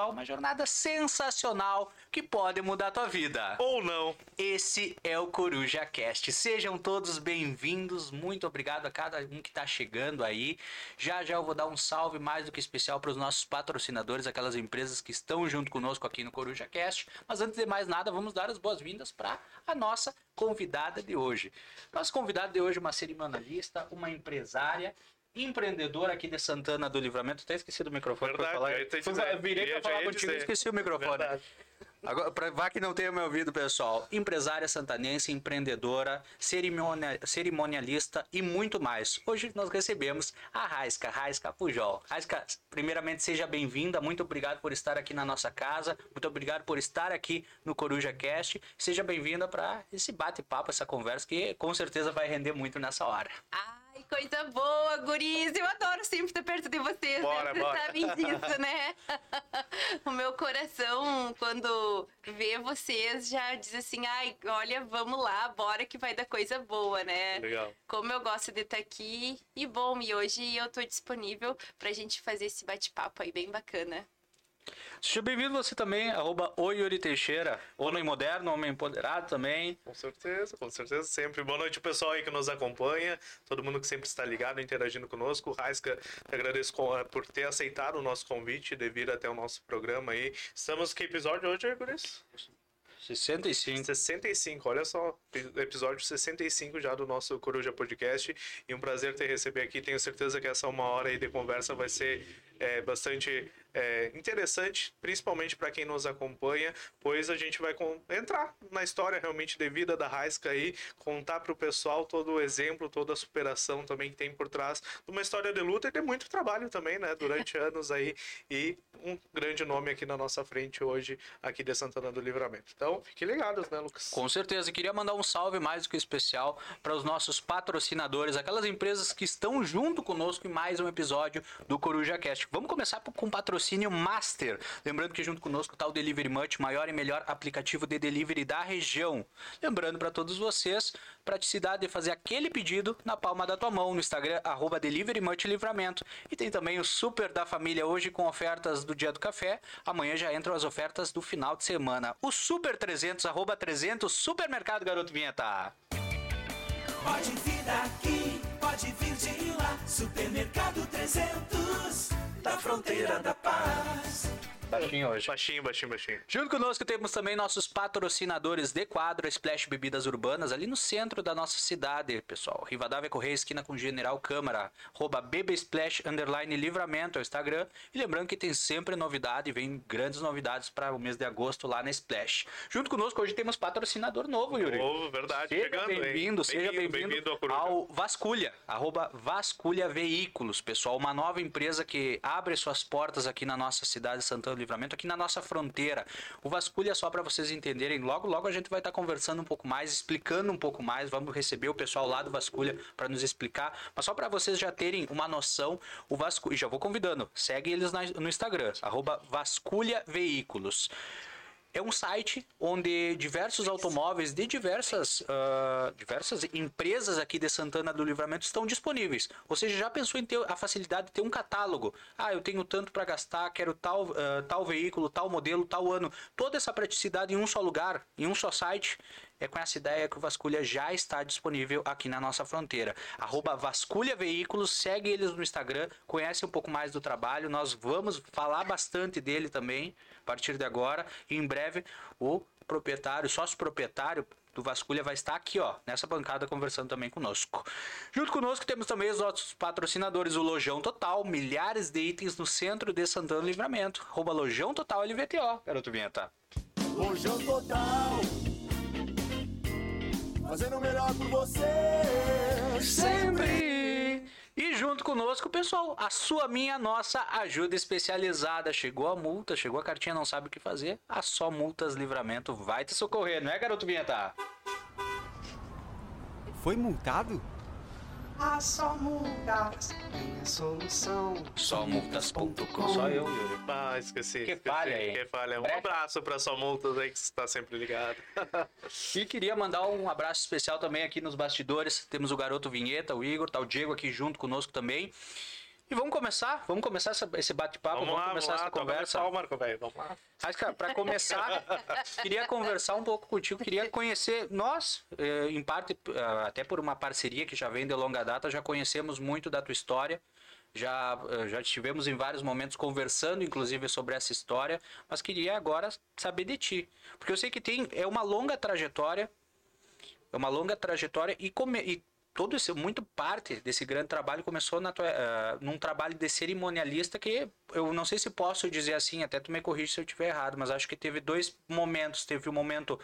uma jornada sensacional que pode mudar a tua vida. Ou não. Esse é o Coruja Cast. Sejam todos bem-vindos. Muito obrigado a cada um que está chegando aí. Já já eu vou dar um salve mais do que especial para os nossos patrocinadores, aquelas empresas que estão junto conosco aqui no Coruja Cast. Mas antes de mais nada, vamos dar as boas-vindas para a nossa convidada de hoje. Nossa convidada de hoje é uma cerimonialista, uma empresária empreendedor aqui de Santana do Livramento. Até esqueci do microfone para falar. Eu virei para falar contigo e esqueci o microfone. Verdade. Agora, pra vá que não tenha me ouvido, pessoal. Empresária santanense, empreendedora, cerimonia, cerimonialista e muito mais. Hoje nós recebemos a Raisca, Raisca Pujol. Raisca, primeiramente seja bem-vinda. Muito obrigado por estar aqui na nossa casa. Muito obrigado por estar aqui no Coruja Cast. Seja bem-vinda para esse bate-papo, essa conversa que com certeza vai render muito nessa hora. Ah, coisa boa, guris. Eu adoro sempre estar perto de vocês, bora, né? Vocês sabem disso, né? o meu coração, quando vê vocês, já diz assim, ai, olha, vamos lá, bora que vai dar coisa boa, né? Legal. Como eu gosto de estar aqui. E bom, e hoje eu tô disponível pra gente fazer esse bate-papo aí bem bacana. Seja bem-vindo você também, arroba Yuri Teixeira, homem moderno, homem empoderado também. Com certeza, com certeza, sempre. Boa noite, pessoal aí que nos acompanha, todo mundo que sempre está ligado, interagindo conosco. Raiska, agradeço eh, por ter aceitado o nosso convite de vir até o nosso programa aí. Estamos que episódio hoje, Guris? 65. 65, olha só, episódio 65 já do nosso Coruja Podcast. E um prazer ter receber aqui. Tenho certeza que essa uma hora aí de conversa vai ser é, bastante é, interessante, principalmente para quem nos acompanha, pois a gente vai entrar na história realmente de vida da Raisca aí, contar para o pessoal todo o exemplo, toda a superação também que tem por trás de uma história de luta e de muito trabalho também, né, durante anos aí, e um grande nome aqui na nossa frente hoje, aqui de Santana do Livramento. Então, fiquem ligados, né, Lucas? Com certeza, e queria mandar um salve mais do que especial para os nossos patrocinadores, aquelas empresas que estão junto conosco em mais um episódio do Coruja Cast. Vamos começar com patrocínio Master. Lembrando que junto conosco está o Delivery Much, maior e melhor aplicativo de delivery da região. Lembrando para todos vocês, praticidade de fazer aquele pedido na palma da tua mão no Instagram, arroba Livramento. E tem também o Super da Família hoje com ofertas do dia do café. Amanhã já entram as ofertas do final de semana. O Super 300, arroba 300, Supermercado Garoto Vinheta. Pode vir daqui, pode vir de lá, Supermercado 300 da fronteira da paz. Baixinho hoje. Baixinho, baixinho, baixinho. Junto conosco temos também nossos patrocinadores de quadro Splash Bebidas Urbanas, ali no centro da nossa cidade, pessoal. Rivadavia Correia, esquina com General Câmara. Arroba Splash, underline Livramento, é o Instagram. E lembrando que tem sempre novidade, vem grandes novidades para o mês de agosto lá na Splash. Junto conosco hoje temos patrocinador novo, Yuri. Novo, verdade. Seja bem-vindo, seja bem-vindo bem ao Vasculha, arroba Vasculha Veículos, pessoal. Uma nova empresa que abre suas portas aqui na nossa cidade, Santana Livramento, aqui na nossa fronteira. O Vasculha, só para vocês entenderem, logo logo a gente vai estar tá conversando um pouco mais, explicando um pouco mais. Vamos receber o pessoal lá do Vasculha para nos explicar. Mas só para vocês já terem uma noção, o Vasculha, já vou convidando, segue eles no Instagram, arroba Vasculha Veículos. É um site onde diversos automóveis de diversas, uh, diversas empresas aqui de Santana do Livramento estão disponíveis. Ou seja, já pensou em ter a facilidade de ter um catálogo? Ah, eu tenho tanto para gastar, quero tal, uh, tal veículo, tal modelo, tal ano. Toda essa praticidade em um só lugar, em um só site. É com essa ideia que o Vasculha já está disponível aqui na nossa fronteira. Arroba Vasculha Veículos, segue eles no Instagram, conhece um pouco mais do trabalho. Nós vamos falar bastante dele também a partir de agora. E em breve o proprietário, sócio proprietário do Vasculha vai estar aqui, ó, nessa bancada conversando também conosco. Junto conosco temos também os nossos patrocinadores, o Lojão Total, milhares de itens no centro de Santana Livramento. Rouba Lojão Total LVTO, garoto Vinheta. Lojão Total, fazendo o melhor por você. Sempre! E junto conosco, pessoal, a sua, minha, nossa ajuda especializada. Chegou a multa, chegou a cartinha, não sabe o que fazer. A Só Multas Livramento vai te socorrer, não é, garoto Vinheta? Foi multado? A Só Multas tem a solução. Somultas.com Só eu, Yuri. Ah, esqueci. Que esqueci, falha aí. Que falha. Um abraço pra Só Multas aí que está sempre ligado. e queria mandar um abraço especial também aqui nos bastidores. Temos o garoto Vinheta, o Igor, tá o Diego aqui junto conosco também. E vamos começar? Vamos começar essa, esse bate-papo, vamos, vamos, lá, começar vamos essa lá, conversa. Pau, Marco, velho. Vamos lá. Mas, cara, para começar, queria conversar um pouco contigo, queria conhecer nós, eh, em parte eh, até por uma parceria que já vem de longa data, já conhecemos muito da tua história. Já, eh, já estivemos em vários momentos conversando, inclusive, sobre essa história, mas queria agora saber de ti. Porque eu sei que tem é uma longa trajetória, é uma longa trajetória e, come, e todo esse muito parte desse grande trabalho começou na tua, uh, num trabalho de cerimonialista que eu não sei se posso dizer assim, até tu me corrige se eu estiver errado, mas acho que teve dois momentos, teve o um momento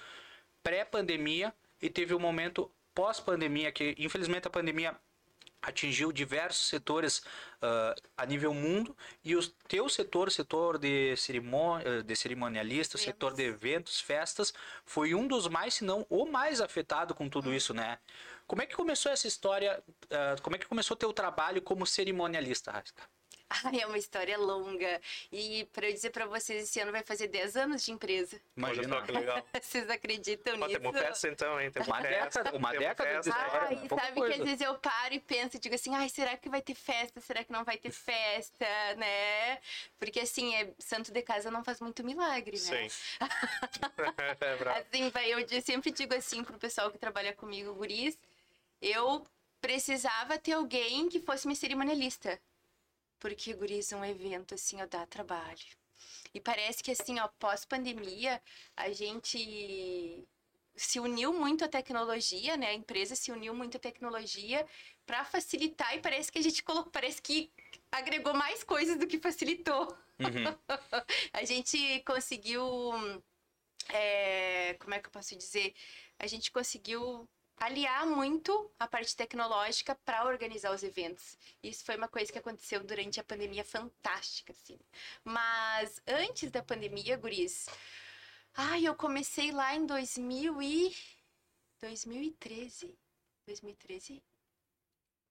pré-pandemia e teve o um momento pós-pandemia que infelizmente a pandemia atingiu diversos setores uh, a nível mundo e o teu setor, setor de, cerimônia, de cerimonialista, eventos. setor de eventos, festas, foi um dos mais, se não o mais afetado com tudo hum. isso, né? Como é que começou essa história? Uh, como é que começou o teu trabalho como cerimonialista, Rasca? Ai, é uma história longa. E para eu dizer para vocês, esse ano vai fazer 10 anos de empresa. Imagina. Só que legal. vocês acreditam Mas nisso? Temos festa então, hein? Temos uma festa, década, uma década festa. de história. Ai, sabe coisa. que às vezes eu paro e penso e digo assim, ai, será que vai ter festa? Será que não vai ter festa, né? Porque assim, é, santo de casa não faz muito milagre, né? Sim. é assim, vai, eu, eu sempre digo assim pro pessoal que trabalha comigo, guris, eu precisava ter alguém que fosse minha cerimonialista. Porque, guris, um evento assim, ó, dá trabalho. E parece que, assim, ó, pós-pandemia, a gente se uniu muito à tecnologia, né? A empresa se uniu muito à tecnologia para facilitar e parece que a gente colocou, parece que agregou mais coisas do que facilitou. Uhum. a gente conseguiu, é, como é que eu posso dizer? A gente conseguiu aliar muito a parte tecnológica para organizar os eventos. Isso foi uma coisa que aconteceu durante a pandemia fantástica, assim. Mas antes da pandemia, guris, ai, eu comecei lá em 2000 e 2013. 2013?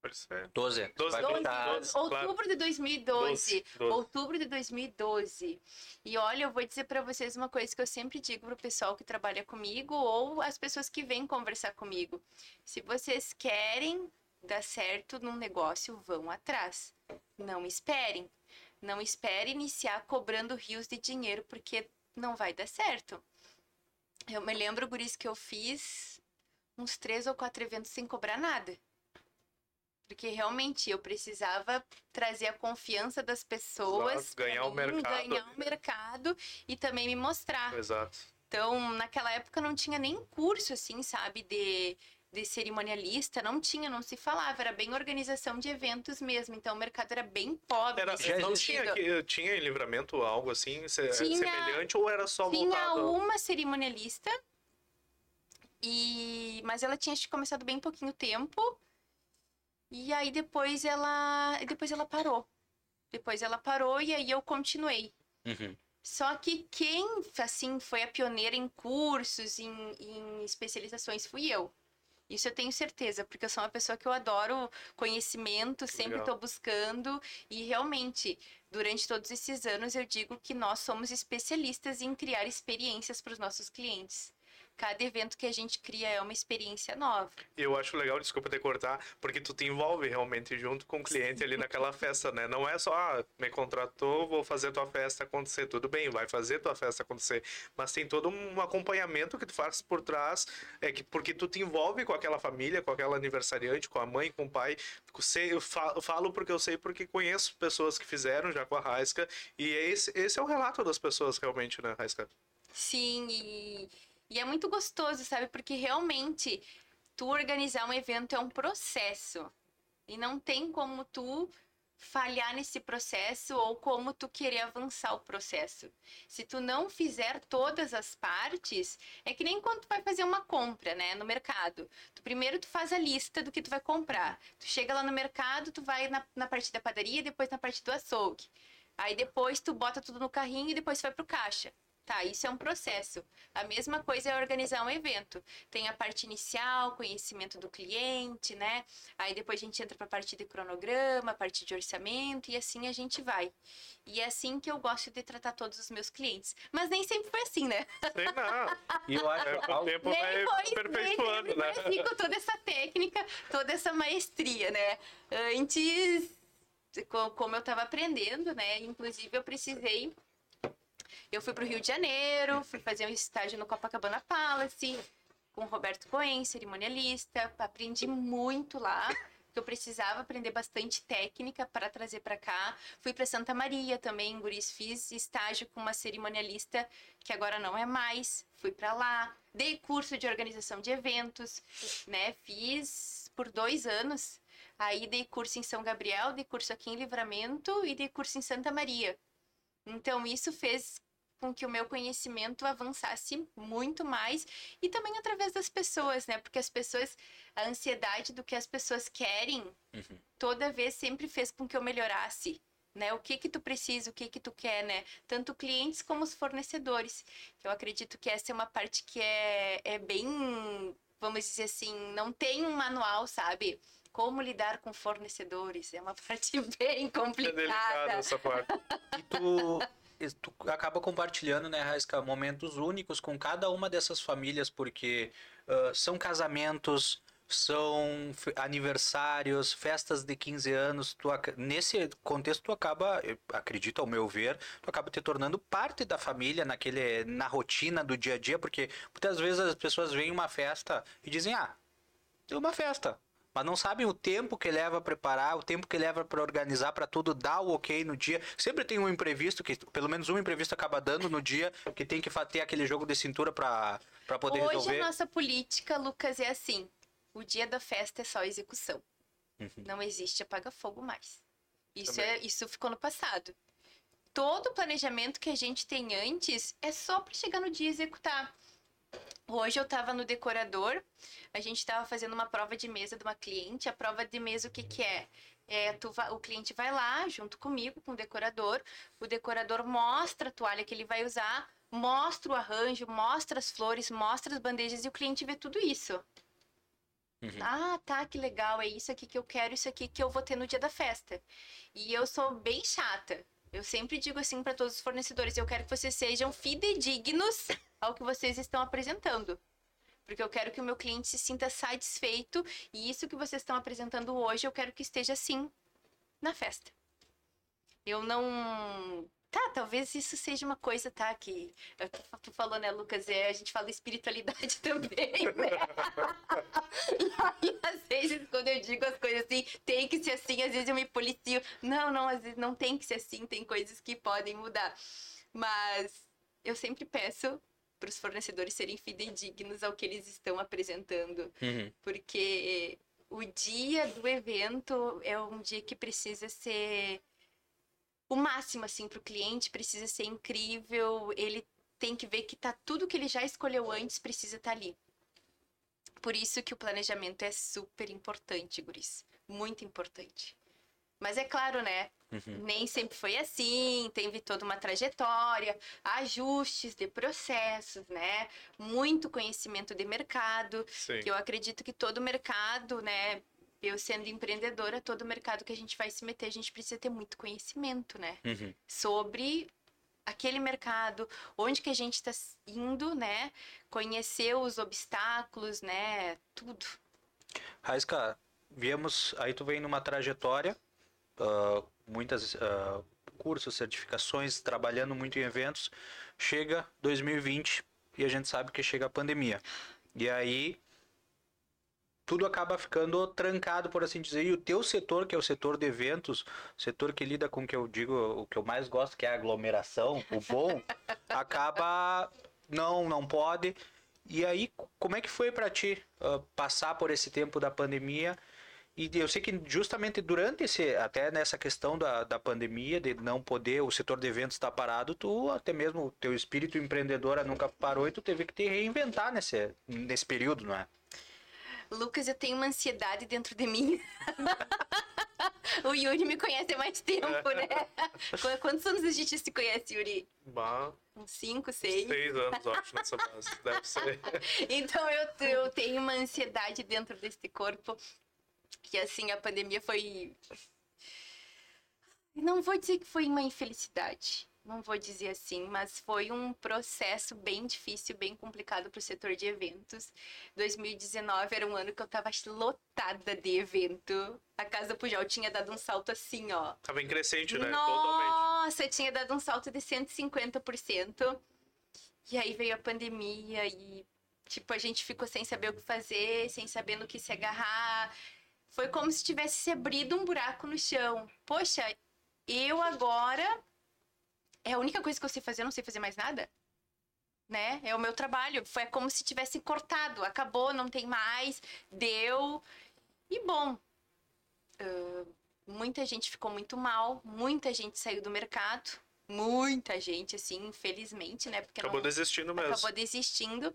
Pode ser. 12. 12, 12, 12 outubro de 2012. 12, outubro de 2012. E olha, eu vou dizer para vocês uma coisa que eu sempre digo pro pessoal que trabalha comigo ou as pessoas que vêm conversar comigo. Se vocês querem dar certo num negócio, vão atrás. Não esperem. Não espere iniciar cobrando rios de dinheiro, porque não vai dar certo. Eu me lembro, Guris, que eu fiz uns três ou quatro eventos sem cobrar nada. Porque realmente eu precisava trazer a confiança das pessoas, Exato, ganhar mim, o mercado, ganhar o mercado e também me mostrar. Exato. Então, naquela época não tinha nem curso assim, sabe, de de cerimonialista, não tinha, não se falava, era bem organização de eventos mesmo, então o mercado era bem pobre. Era, não tinha, tinha em livramento algo assim, tinha, semelhante, ou era só tinha voltado? Tinha uma cerimonialista, e mas ela tinha começado bem pouquinho tempo, e aí depois ela, depois ela parou. Depois ela parou e aí eu continuei. Uhum. Só que quem, assim, foi a pioneira em cursos, em, em especializações, fui eu. Isso eu tenho certeza, porque eu sou uma pessoa que eu adoro conhecimento, sempre estou buscando e realmente, durante todos esses anos, eu digo que nós somos especialistas em criar experiências para os nossos clientes cada evento que a gente cria é uma experiência nova. Eu acho legal, desculpa te cortar, porque tu te envolve realmente junto com o cliente ali naquela festa, né? Não é só, ah, me contratou, vou fazer tua festa acontecer. Tudo bem, vai fazer tua festa acontecer. Mas tem todo um acompanhamento que tu faz por trás, é que porque tu te envolve com aquela família, com aquela aniversariante, com a mãe, com o pai. Eu falo porque eu sei, porque conheço pessoas que fizeram já com a Raisca, e esse, esse é o relato das pessoas realmente, né, Raisca? Sim, e e é muito gostoso, sabe? Porque realmente tu organizar um evento é um processo. E não tem como tu falhar nesse processo ou como tu querer avançar o processo. Se tu não fizer todas as partes, é que nem quando tu vai fazer uma compra, né, no mercado. Tu primeiro tu faz a lista do que tu vai comprar. Tu chega lá no mercado, tu vai na, na parte da padaria, depois na parte do açougue. Aí depois tu bota tudo no carrinho e depois tu vai pro caixa. Tá, isso é um processo. A mesma coisa é organizar um evento. Tem a parte inicial, conhecimento do cliente, né? Aí depois a gente entra para a parte de cronograma, a parte de orçamento e assim a gente vai. E é assim que eu gosto de tratar todos os meus clientes. Mas nem sempre foi assim, né? Sei não. E eu acho que o tempo nem vai foi, aperfeiçoando, né? Assim, com toda essa técnica, toda essa maestria, né? Antes como eu estava aprendendo, né? Inclusive eu precisei eu fui para o Rio de Janeiro, fui fazer um estágio no Copacabana Palace com Roberto Coen, cerimonialista, aprendi muito lá que eu precisava aprender bastante técnica para trazer para cá. Fui para Santa Maria também, Guris, fiz estágio com uma cerimonialista que agora não é mais. Fui para lá, dei curso de organização de eventos, né? Fiz por dois anos. Aí dei curso em São Gabriel, dei curso aqui em Livramento e dei curso em Santa Maria. Então isso fez com que o meu conhecimento avançasse muito mais e também através das pessoas, né? Porque as pessoas, a ansiedade do que as pessoas querem, uhum. toda vez sempre fez com que eu melhorasse, né? O que que tu precisa, o que que tu quer, né? Tanto clientes como os fornecedores. Eu acredito que essa é uma parte que é, é bem, vamos dizer assim, não tem um manual, sabe? Como lidar com fornecedores. É uma parte bem complicada. É delicada essa parte. E tu, tu acaba compartilhando, né, Raisca, momentos únicos com cada uma dessas famílias, porque uh, são casamentos, são aniversários, festas de 15 anos. Tu, nesse contexto, tu acaba, acredito ao meu ver, tu acaba te tornando parte da família naquele, na rotina do dia a dia, porque muitas vezes as pessoas veem uma festa e dizem, ah, é uma festa mas não sabem o tempo que leva a preparar, o tempo que leva para organizar, para tudo dar o ok no dia. Sempre tem um imprevisto, que pelo menos um imprevisto acaba dando no dia, que tem que ter aquele jogo de cintura para poder Hoje resolver. Hoje a nossa política, Lucas, é assim: o dia da festa é só execução. Uhum. Não existe apaga-fogo mais. Isso, é, isso ficou no passado. Todo o planejamento que a gente tem antes é só para chegar no dia e executar. Hoje eu estava no decorador, a gente estava fazendo uma prova de mesa de uma cliente. A prova de mesa, o que, que é? É, tu o cliente vai lá junto comigo, com o decorador. O decorador mostra a toalha que ele vai usar, mostra o arranjo, mostra as flores, mostra as bandejas e o cliente vê tudo isso. Uhum. Ah, tá, que legal, é isso aqui que eu quero, isso aqui que eu vou ter no dia da festa. E eu sou bem chata. Eu sempre digo assim para todos os fornecedores: eu quero que vocês sejam fidedignos ao que vocês estão apresentando. Porque eu quero que o meu cliente se sinta satisfeito e isso que vocês estão apresentando hoje, eu quero que esteja assim na festa. Eu não Tá, talvez isso seja uma coisa, tá? Que tu falou, né, Lucas? É, a gente fala espiritualidade também, né? e aí, às vezes, quando eu digo as coisas assim, tem que ser assim, às vezes eu me policio. Não, não, às vezes não tem que ser assim, tem coisas que podem mudar. Mas eu sempre peço para os fornecedores serem fidedignos ao que eles estão apresentando. Uhum. Porque o dia do evento é um dia que precisa ser o máximo assim para o cliente, precisa ser incrível, ele tem que ver que tá tudo que ele já escolheu antes precisa estar tá ali. Por isso que o planejamento é super importante, guris, muito importante. Mas é claro, né? Uhum. Nem sempre foi assim, teve toda uma trajetória, ajustes de processos, né? Muito conhecimento de mercado. Sim. Que eu acredito que todo mercado, né? Eu sendo empreendedora, todo mercado que a gente vai se meter, a gente precisa ter muito conhecimento, né? Uhum. Sobre aquele mercado, onde que a gente está indo, né? Conhecer os obstáculos, né? Tudo. Raísca, viemos, aí tu vem numa trajetória uh, muitas uh, cursos, certificações, trabalhando muito em eventos. Chega 2020 e a gente sabe que chega a pandemia. E aí tudo acaba ficando trancado, por assim dizer. E o teu setor, que é o setor de eventos, setor que lida com o que eu digo, o que eu mais gosto, que é a aglomeração, o bom, acaba não, não pode. E aí, como é que foi para ti uh, passar por esse tempo da pandemia e eu sei que justamente durante esse, até nessa questão da, da pandemia, de não poder, o setor de eventos estar tá parado, tu, até mesmo o teu espírito empreendedora nunca parou e tu teve que te reinventar nesse, nesse período, não é? Lucas, eu tenho uma ansiedade dentro de mim. o Yuri me conhece há mais tempo, né? Quantos anos a gente se conhece, Yuri? Bah. Uns cinco, seis. Seis anos, acho, nessa base. Deve ser. então eu, eu tenho uma ansiedade dentro desse corpo que assim, a pandemia foi. Não vou dizer que foi uma infelicidade, não vou dizer assim, mas foi um processo bem difícil, bem complicado para o setor de eventos. 2019 era um ano que eu estava lotada de evento. A Casa Pujol tinha dado um salto assim, ó. Tava em crescente, né? Nossa, Totalmente. tinha dado um salto de 150%. E aí veio a pandemia e, tipo, a gente ficou sem saber o que fazer, sem saber no que se agarrar. Foi como se tivesse se abrido um buraco no chão. Poxa, eu agora é a única coisa que eu sei fazer, eu não sei fazer mais nada. Né? É o meu trabalho. Foi como se tivesse cortado. Acabou, não tem mais, deu. E bom, uh, muita gente ficou muito mal, muita gente saiu do mercado. Muita gente, assim, infelizmente, né? Porque acabou não, desistindo mesmo. Acabou desistindo.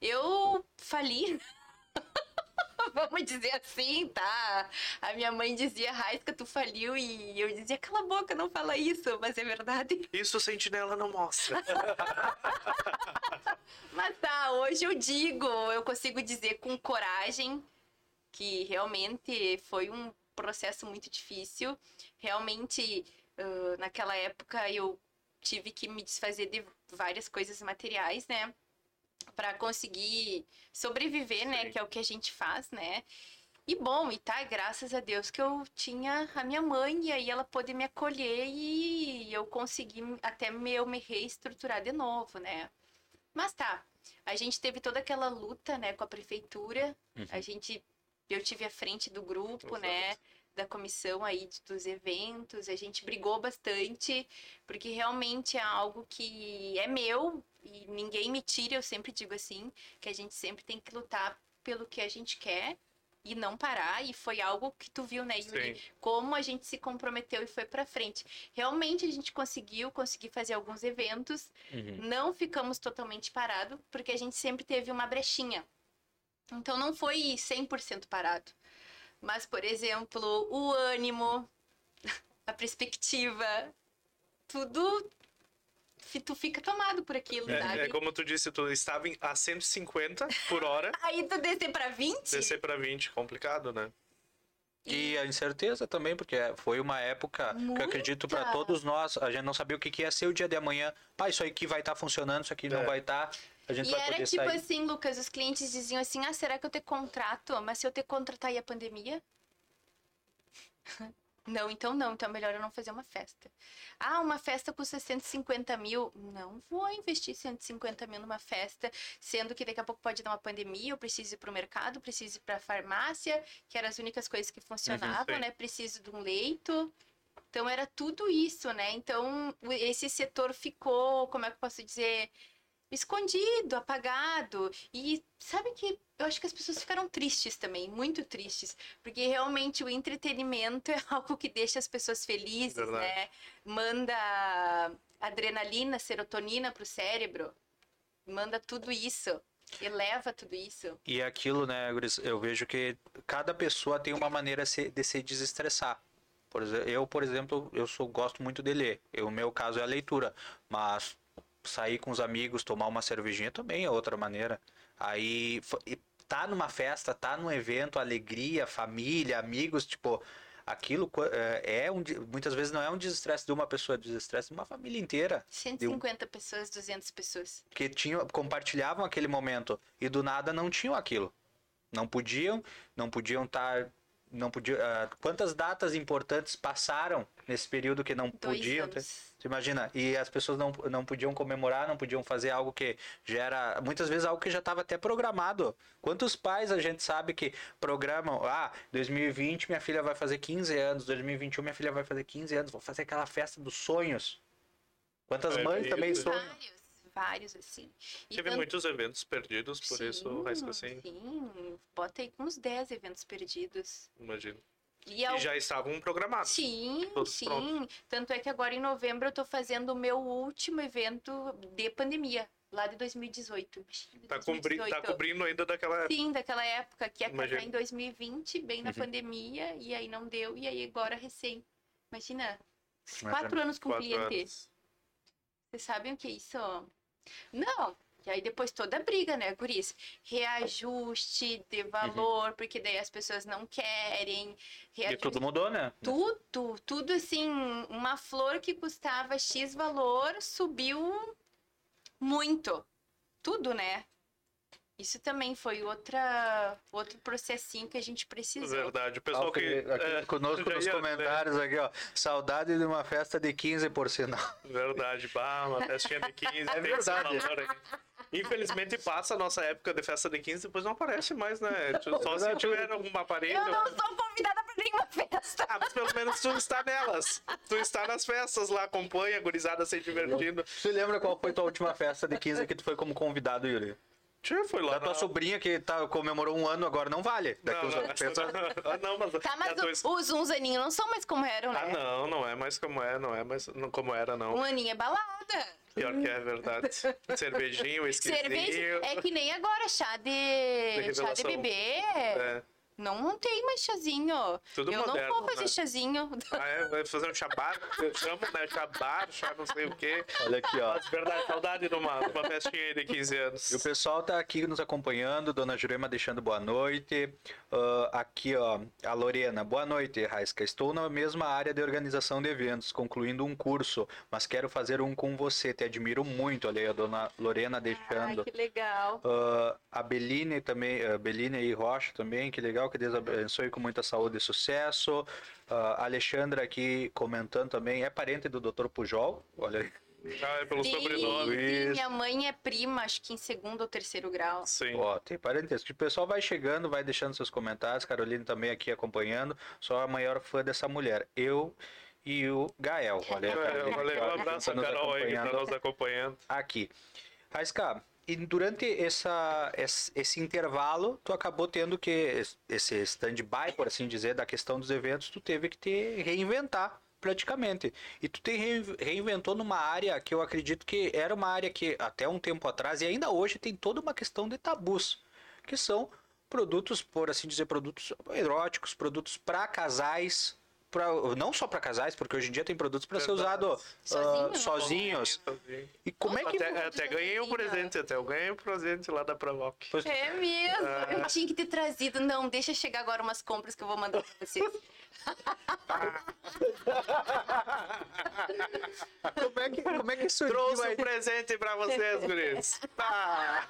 Eu fali. vamos dizer assim, tá? A minha mãe dizia, Raisca, tu faliu, e eu dizia, cala a boca, não fala isso, mas é verdade. Isso o sentinela não mostra. mas tá, hoje eu digo, eu consigo dizer com coragem que realmente foi um processo muito difícil. Realmente, uh, naquela época, eu tive que me desfazer de várias coisas materiais, né? Para conseguir sobreviver, né? Sim. né? Que é o que a gente faz, né? E bom, e tá, graças a Deus que eu tinha a minha mãe e aí ela pôde me acolher e eu consegui até me, eu me reestruturar de novo, né? Mas tá, a gente teve toda aquela luta, né, com a prefeitura. Uhum. A gente, eu tive à frente do grupo, Exato. né? Da comissão aí dos eventos, a gente brigou bastante, porque realmente é algo que é meu e ninguém me tira, eu sempre digo assim, que a gente sempre tem que lutar pelo que a gente quer e não parar, e foi algo que tu viu, né, Yuri? Sim. Como a gente se comprometeu e foi para frente. Realmente a gente conseguiu, conseguir fazer alguns eventos, uhum. não ficamos totalmente parados, porque a gente sempre teve uma brechinha. Então não foi 100% parado. Mas, por exemplo, o ânimo, a perspectiva, tudo tu fica tomado por aquilo, é, sabe? É como tu disse, tu estava a 150 por hora. Aí tu descer pra 20? Descer pra 20, complicado, né? E a incerteza também, porque foi uma época Muita. que eu acredito para todos nós, a gente não sabia o que, que ia ser o dia de amanhã. Pá, isso aqui vai estar tá funcionando, isso aqui é. não vai estar. Tá, a gente e vai era poder tipo sair. assim, Lucas, os clientes diziam assim: ah, será que eu te contrato? Mas se eu te contratar e a pandemia? Não, então não. Então é melhor eu não fazer uma festa. Ah, uma festa custa 150 mil. Não vou investir 150 mil numa festa, sendo que daqui a pouco pode dar uma pandemia, eu preciso ir para o mercado, preciso ir para a farmácia, que eram as únicas coisas que funcionavam, uhum, né? Preciso de um leito. Então era tudo isso, né? Então esse setor ficou, como é que eu posso dizer, escondido, apagado. E sabe que eu acho que as pessoas ficaram tristes também, muito tristes, porque realmente o entretenimento é algo que deixa as pessoas felizes, Verdade. né? Manda adrenalina, serotonina pro cérebro, manda tudo isso. Eleva tudo isso. E aquilo, né, eu vejo que cada pessoa tem uma maneira de se desestressar. Por exemplo, eu, por exemplo, eu sou, gosto muito de ler. O meu caso é a leitura. Mas sair com os amigos, tomar uma cervejinha também é outra maneira. Aí tá numa festa, tá num evento, alegria, família, amigos, tipo, aquilo é, é um muitas vezes não é um desestresse de uma pessoa, é um desestresse de uma família inteira. 150 um, pessoas, 200 pessoas. Que tinham compartilhavam aquele momento e do nada não tinham aquilo. Não podiam, não podiam estar tá não podia. Uh, quantas datas importantes passaram nesse período que não Dois podiam? Ter, você imagina? E as pessoas não, não podiam comemorar, não podiam fazer algo que gera. Muitas vezes algo que já estava até programado. Quantos pais a gente sabe que programam? Ah, 2020 minha filha vai fazer 15 anos, 2021 minha filha vai fazer 15 anos, vou fazer aquela festa dos sonhos. Quantas é, mães também sonham? Vários vários, assim. E Teve tanto... muitos eventos perdidos, por sim, isso, assim. Sim, bota aí uns 10 eventos perdidos. Imagino. E, e já estavam programados. Sim, sim. Prontos. Tanto é que agora em novembro eu tô fazendo o meu último evento de pandemia. Lá de 2018. Tá, 2018. tá cobrindo ainda daquela época. Sim, daquela época, que casar em 2020, bem na uhum. pandemia, e aí não deu, e aí agora recém. Imagina, quatro anos com quatro cliente. Anos. Vocês sabem o que é isso? Não, E aí depois toda a briga, né, guris? Reajuste de valor, uhum. porque daí as pessoas não querem. Reajuste... E tudo mudou, né? Tudo, tudo assim, uma flor que custava X valor subiu muito. Tudo, né? Isso também foi outra, outro processinho que a gente precisou. Verdade. O pessoal que. Aqui, é, conosco nos ia, comentários né? aqui, ó. Saudade de uma festa de 15 por sinal. Verdade. Bah, uma festinha de 15. É verdade. Infelizmente passa a nossa época de festa de 15 depois não aparece mais, né? Só se tiver algum aparelho. Eu não sou convidada pra nenhuma festa. Ah, mas pelo menos tu está nelas. Tu está nas festas lá, acompanha a gurizada se divertindo. Você lembra qual foi tua última festa de 15 que tu foi como convidado, Yuri? Tia, foi lá. Da tua na... sobrinha que tá, comemorou um ano, agora não vale. Daqui não, não. Pensa... ah, não, mas. Tá, mas dois... os uns aninhos não são mais como eram, né? Ah, não, não é mais como é, não é mais como era, não. Um aninho é balada. Pior que é verdade. Cervejinho, esquisinho. Cerveja é que nem agora, chá de, de chá de bebê. É. Não tem mais chazinho. Tudo eu moderno, não vou fazer né? chazinho. Ah, é? Vai fazer um chabar? Eu chamo, né? Chabar, chá não sei o quê. Olha aqui, ó. Mas, verdade, saudade de uma, de uma festinha de 15 anos. E o pessoal tá aqui nos acompanhando. Dona Jurema deixando boa noite. Uh, aqui, ó, a Lorena. Boa noite, Raisca. Estou na mesma área de organização de eventos, concluindo um curso, mas quero fazer um com você. Te admiro muito. Olha aí, a dona Lorena deixando. Ai, que legal. Uh, a Beline também, a Beline e Rocha também, que legal que Deus abençoe com muita saúde e sucesso. Uh, Alexandra aqui comentando também, é parente do Dr. Pujol, olha aí. Ah, é pelo sim, sobrenome. Sim, minha mãe é prima, acho que em segundo ou terceiro grau. Sim. Ó, tem parentesco. O pessoal vai chegando, vai deixando seus comentários. Carolina também aqui acompanhando. Sou a maior fã dessa mulher. Eu e o Gael. Olha, é, valeu, um abraço, Carol aí, que tá nos acompanhando. Aqui. Raiska, e durante essa, esse, esse, intervalo, tu acabou tendo que, esse stand-by, por assim dizer, da questão dos eventos, tu teve que te reinventar praticamente. E tu te reinventou numa área que eu acredito que era uma área que até um tempo atrás e ainda hoje tem toda uma questão de tabus, que são produtos, por assim dizer, produtos eróticos, produtos para casais, pra, não só para casais, porque hoje em dia tem produtos para ser usado uh, sozinhos. E como é que até, até ganhei um presente, até eu ganhei um presente lá da Provoc. É mesmo. Ah. Eu tinha que ter trazido. Não, deixa chegar agora umas compras que eu vou mandar para vocês. como, é que, como é que surgiu Trouxe um presente pra vocês, guris. Ah.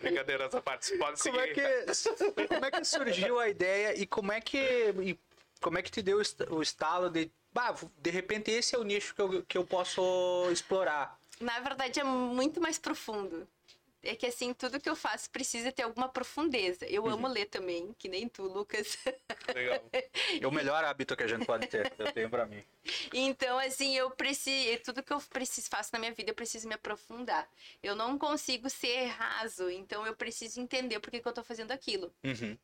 Brincadeira essa parte, pode como seguir. É que, como é que surgiu a ideia e como é que, e como é que te deu o estalo de... Bah, de repente esse é o nicho que eu, que eu posso explorar. Na verdade é muito mais profundo é que assim, tudo que eu faço precisa ter alguma profundeza. Eu uhum. amo ler também, que nem tu, Lucas. Legal. É o melhor hábito que a gente pode ter, eu tenho para mim. Então, assim, eu preciso, tudo que eu preciso faço na minha vida, eu preciso me aprofundar. Eu não consigo ser raso, então eu preciso entender por que, que eu tô fazendo aquilo. Uhum.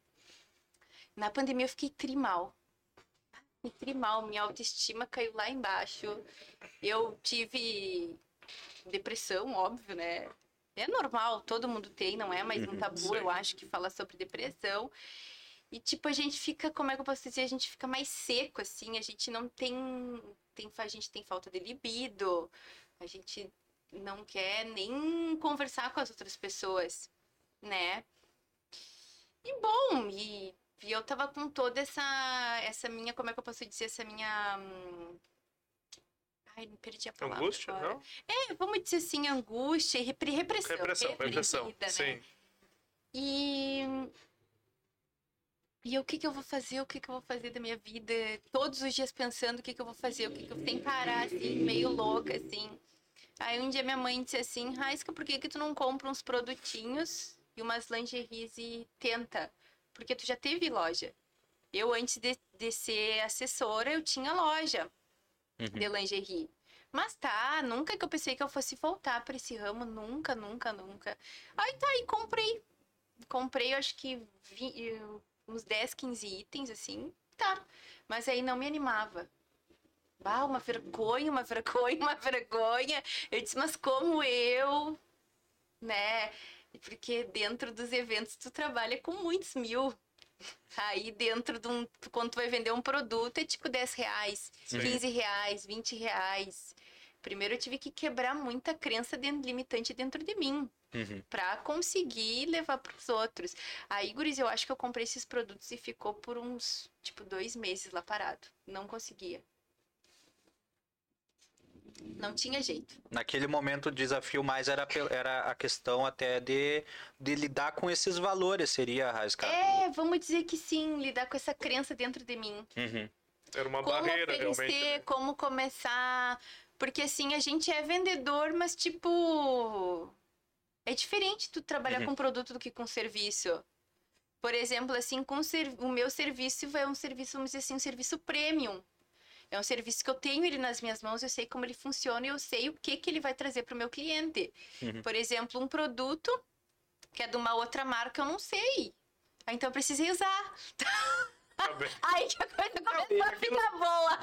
Na pandemia eu fiquei trimal. Fiquei trimal, minha autoestima caiu lá embaixo. Eu tive depressão, óbvio, né? É normal, todo mundo tem, não é mais um uhum, tabu, eu acho, que fala sobre depressão. E, tipo, a gente fica, como é que eu posso dizer? A gente fica mais seco, assim. A gente não tem. tem a gente tem falta de libido. A gente não quer nem conversar com as outras pessoas, né? E bom, e, e eu tava com toda essa, essa minha, como é que eu posso dizer, essa minha hum, Ai, me perdi a palavra. Angústia, agora. não? É, vamos dizer assim, angústia e repressão. Repressão, repressão, né? sim. E... E o que que eu vou fazer, o que que eu vou fazer da minha vida? Todos os dias pensando o que que eu vou fazer, o que que eu tenho que parar, assim, meio louca, assim. Aí um dia minha mãe disse assim, Raisca, por que que tu não compra uns produtinhos e umas lingeries e tenta? Porque tu já teve loja. Eu, antes de, de ser assessora, eu tinha loja uhum. de lingerie. Mas tá, nunca que eu pensei que eu fosse voltar para esse ramo, nunca, nunca, nunca. Aí tá, aí comprei. Comprei, acho que vi, uns 10, 15 itens, assim, tá. Mas aí não me animava. Ah, uma vergonha, uma vergonha, uma vergonha. Eu disse, mas como eu, né? Porque dentro dos eventos tu trabalha com muitos mil. Aí dentro de um. Quando tu vai vender um produto, é tipo 10 reais, Sim. 15 reais, 20 reais. Primeiro eu tive que quebrar muita crença limitante dentro de mim. Uhum. Pra conseguir levar pros outros. Aí, Guris, eu acho que eu comprei esses produtos e ficou por uns, tipo, dois meses lá parado. Não conseguia. Não tinha jeito. Naquele momento o desafio mais era, era a questão até de, de lidar com esses valores, seria arriscar. É, vamos dizer que sim, lidar com essa crença dentro de mim. Uhum. Era uma como barreira, oferecer, realmente. né? como começar. Porque assim, a gente é vendedor, mas tipo. É diferente tu trabalhar Uhum. com produto do que com serviço. Por exemplo, assim, com ser- o meu serviço é um serviço, vamos dizer assim, um serviço premium. É um serviço que eu tenho ele nas minhas mãos, eu sei como ele funciona e eu sei o que, que ele vai trazer para o meu cliente. Uhum. Por exemplo, um produto que é de uma outra marca, eu não sei. Ah, Então eu precisei usar. Tá. Aí que a coisa e começou a ficar boa.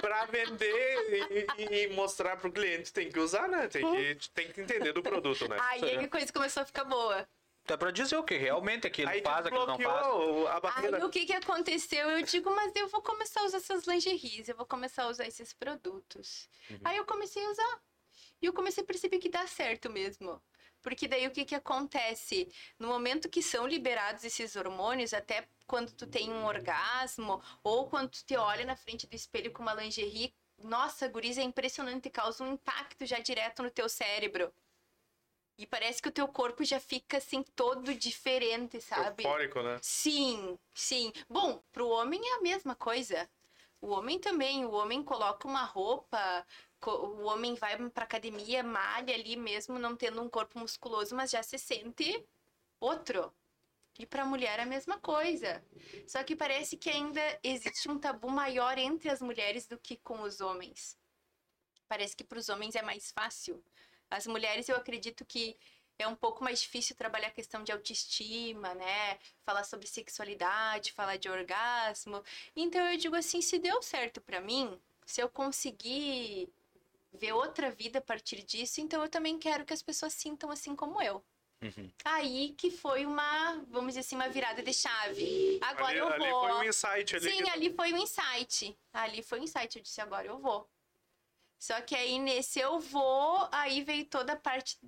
Pra vender e, e- mostrar pro cliente, tem que usar, né? Tem que, tem que entender do produto, né? Aí é que a coisa começou a ficar boa. Até pra dizer o que realmente aquilo Aí faz, aquilo não faz. a Aí barreira. o que que aconteceu? Eu digo, mas eu vou começar a usar essas lingeries, eu vou começar a usar esses produtos. Aí eu comecei a usar. E eu comecei a perceber que dá certo mesmo. Porque daí o que que acontece? No momento que são liberados esses hormônios, até quando tu tem um orgasmo, ou quando tu te olha na frente do espelho com uma lingerie, nossa, guris, é impressionante, causa um impacto já direto no teu cérebro. E parece que o teu corpo já fica assim todo diferente, sabe? Eufórico, né? Sim, sim. Bom, pro homem é a mesma coisa. O homem também, o homem coloca uma roupa, o homem vai pra academia, malha ali mesmo, não tendo um corpo musculoso, mas já se sente outro. E pra mulher é a mesma coisa. Só que parece que ainda existe um tabu maior entre as mulheres do que com os homens. Parece que pros homens é mais fácil. As mulheres, eu acredito que é um pouco mais difícil trabalhar a questão de autoestima, né? Falar sobre sexualidade, falar de orgasmo. Então eu digo assim, se deu certo pra mim, se eu conseguir ver outra vida a partir disso, então eu também quero que as pessoas sintam assim como eu. Uhum. Aí que foi uma, vamos dizer assim, uma virada de chave. Agora ali, eu vou. ali foi um insight ali. Sim, que- ali foi um insight. Ali foi um insight. Eu disse, agora eu vou. Só que aí nesse eu vou, aí veio toda a parte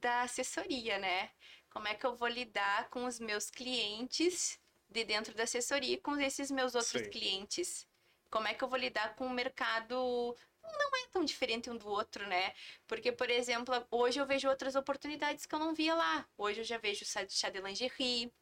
da assessoria, né? Como é que eu vou lidar com os meus clientes de dentro da assessoria e com esses meus outros Sim. clientes? Como é que eu vou lidar com o mercado? Não é tão diferente um do outro, né? Porque, por exemplo, hoje eu vejo outras oportunidades que eu não via lá. Hoje eu já vejo chá de lingerie,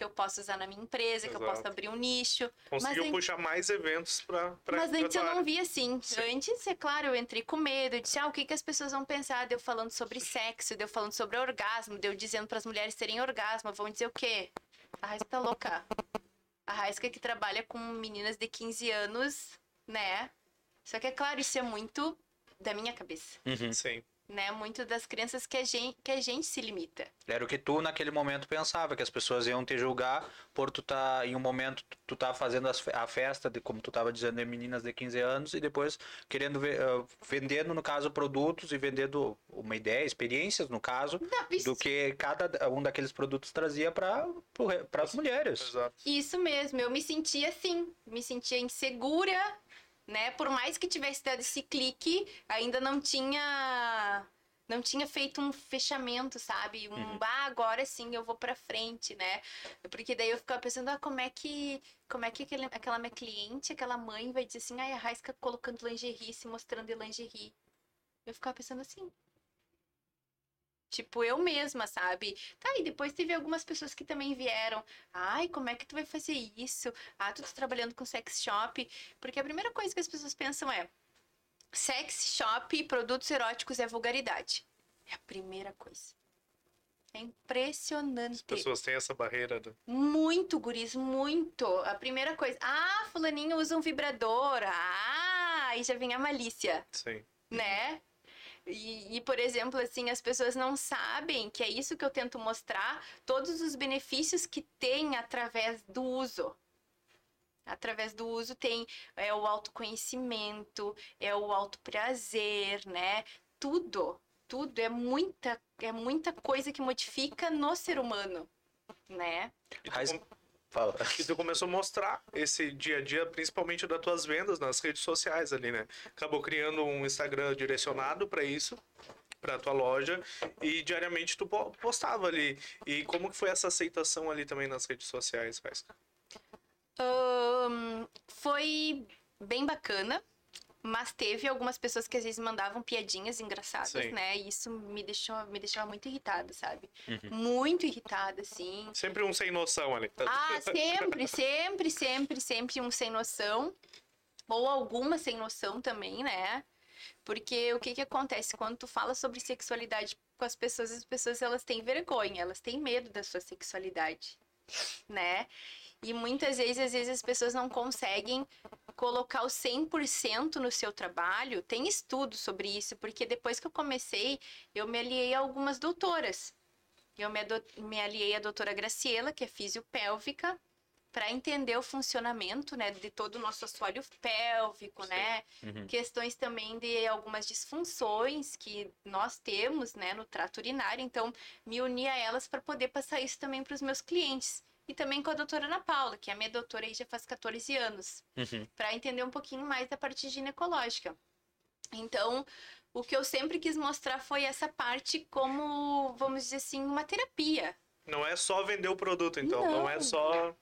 que eu posso usar na minha empresa, que eu Exato. posso abrir um nicho. Conseguiu Mas puxar mais eventos pra, pra Mas antes eu não via assim. Sim. Antes, é claro, eu entrei com medo. Eu disse, ah, o que, que as pessoas vão pensar? Deu falando sobre sexo, deu falando sobre orgasmo, deu dizendo para as mulheres terem orgasmo. Vão dizer o quê? A Raíssa tá louca. A Raíssa que trabalha com meninas de 15 anos, né? Só que é claro, isso é muito da minha cabeça, Uhum. Sim. Né? Muito das crenças que a gente, que a gente se limita. Era o que tu naquele momento pensava, que as pessoas iam te julgar por tu tá em um momento tu- tá fazendo a festa de como tu tava dizendo de meninas de 15 anos e depois querendo ve- ah, vendendo no caso produtos e vendendo uma ideia, experiências no caso, Não, do que cada um daqueles produtos trazia para para as mulheres. Exato. Isso mesmo, eu me sentia assim, me sentia insegura, né? Por mais que tivesse dado esse clique, ainda não tinha não tinha feito um fechamento, sabe? Um, Uhum. ah, agora sim eu vou pra frente, né? Porque daí eu ficava pensando, ah, como é que como é que aquele, aquela minha cliente, aquela mãe vai dizer assim, ai, a Raisca colocando lingerie, se mostrando de lingerie. Eu ficava pensando assim, Tipo, eu mesma, sabe? Tá, e depois teve algumas pessoas que também vieram. Ai, como é que tu vai fazer isso? Ah, tu tá trabalhando com sex shop. Porque a primeira coisa que as pessoas pensam é: sex shop, produtos eróticos é vulgaridade. É a primeira coisa. É impressionante. As pessoas têm essa barreira. né? Muito, guris, muito. A primeira coisa. Ah, fulaninho usa um vibrador. Ah, aí já vem a malícia Sim. né? E, e, por exemplo, assim, as pessoas não sabem que é isso que eu tento mostrar, todos os benefícios que tem através do uso. Através do uso tem é, o autoconhecimento, é o autoprazer, né? Tudo, tudo é muita, é muita coisa que modifica no ser humano, né? E tu Fala. Que tu começou a mostrar esse dia a dia, principalmente das tuas vendas nas redes sociais ali, né? Acabou criando um Instagram direcionado para isso, para tua loja e diariamente tu postava ali. E como que foi essa aceitação ali também nas redes sociais, faz? Um, foi bem bacana. Mas teve algumas pessoas que às vezes mandavam piadinhas engraçadas, Sim. né? E isso me deixou, me deixava muito irritada, sabe? Uhum. Muito irritada, assim. Sempre um sem noção ali. Ah, sempre, sempre, sempre, sempre um sem noção. Ou alguma sem noção também, né? Porque o que que acontece quando tu fala sobre sexualidade com as pessoas, as pessoas elas têm vergonha, elas têm medo da sua sexualidade, né? E muitas vezes, às vezes as pessoas não conseguem colocar o 100% no seu trabalho. Tem estudos sobre isso, porque depois que eu comecei, eu me aliei a algumas doutoras. Eu me, me aliei à doutora Graciela, que é fisiopélvica, para entender o funcionamento, né, de todo o nosso assoalho pélvico, Sim. né? Uhum. Questões também de algumas disfunções que nós temos, né, no trato urinário. Então, me uni a elas para poder passar isso também para os meus clientes e também com a doutora Ana Paula, que é a minha doutora aí já faz 14 anos, uhum. para entender um pouquinho mais da parte ginecológica. Então, o que eu sempre quis mostrar foi essa parte como, vamos dizer assim, uma terapia. Não é só vender o produto, então. Não, não é só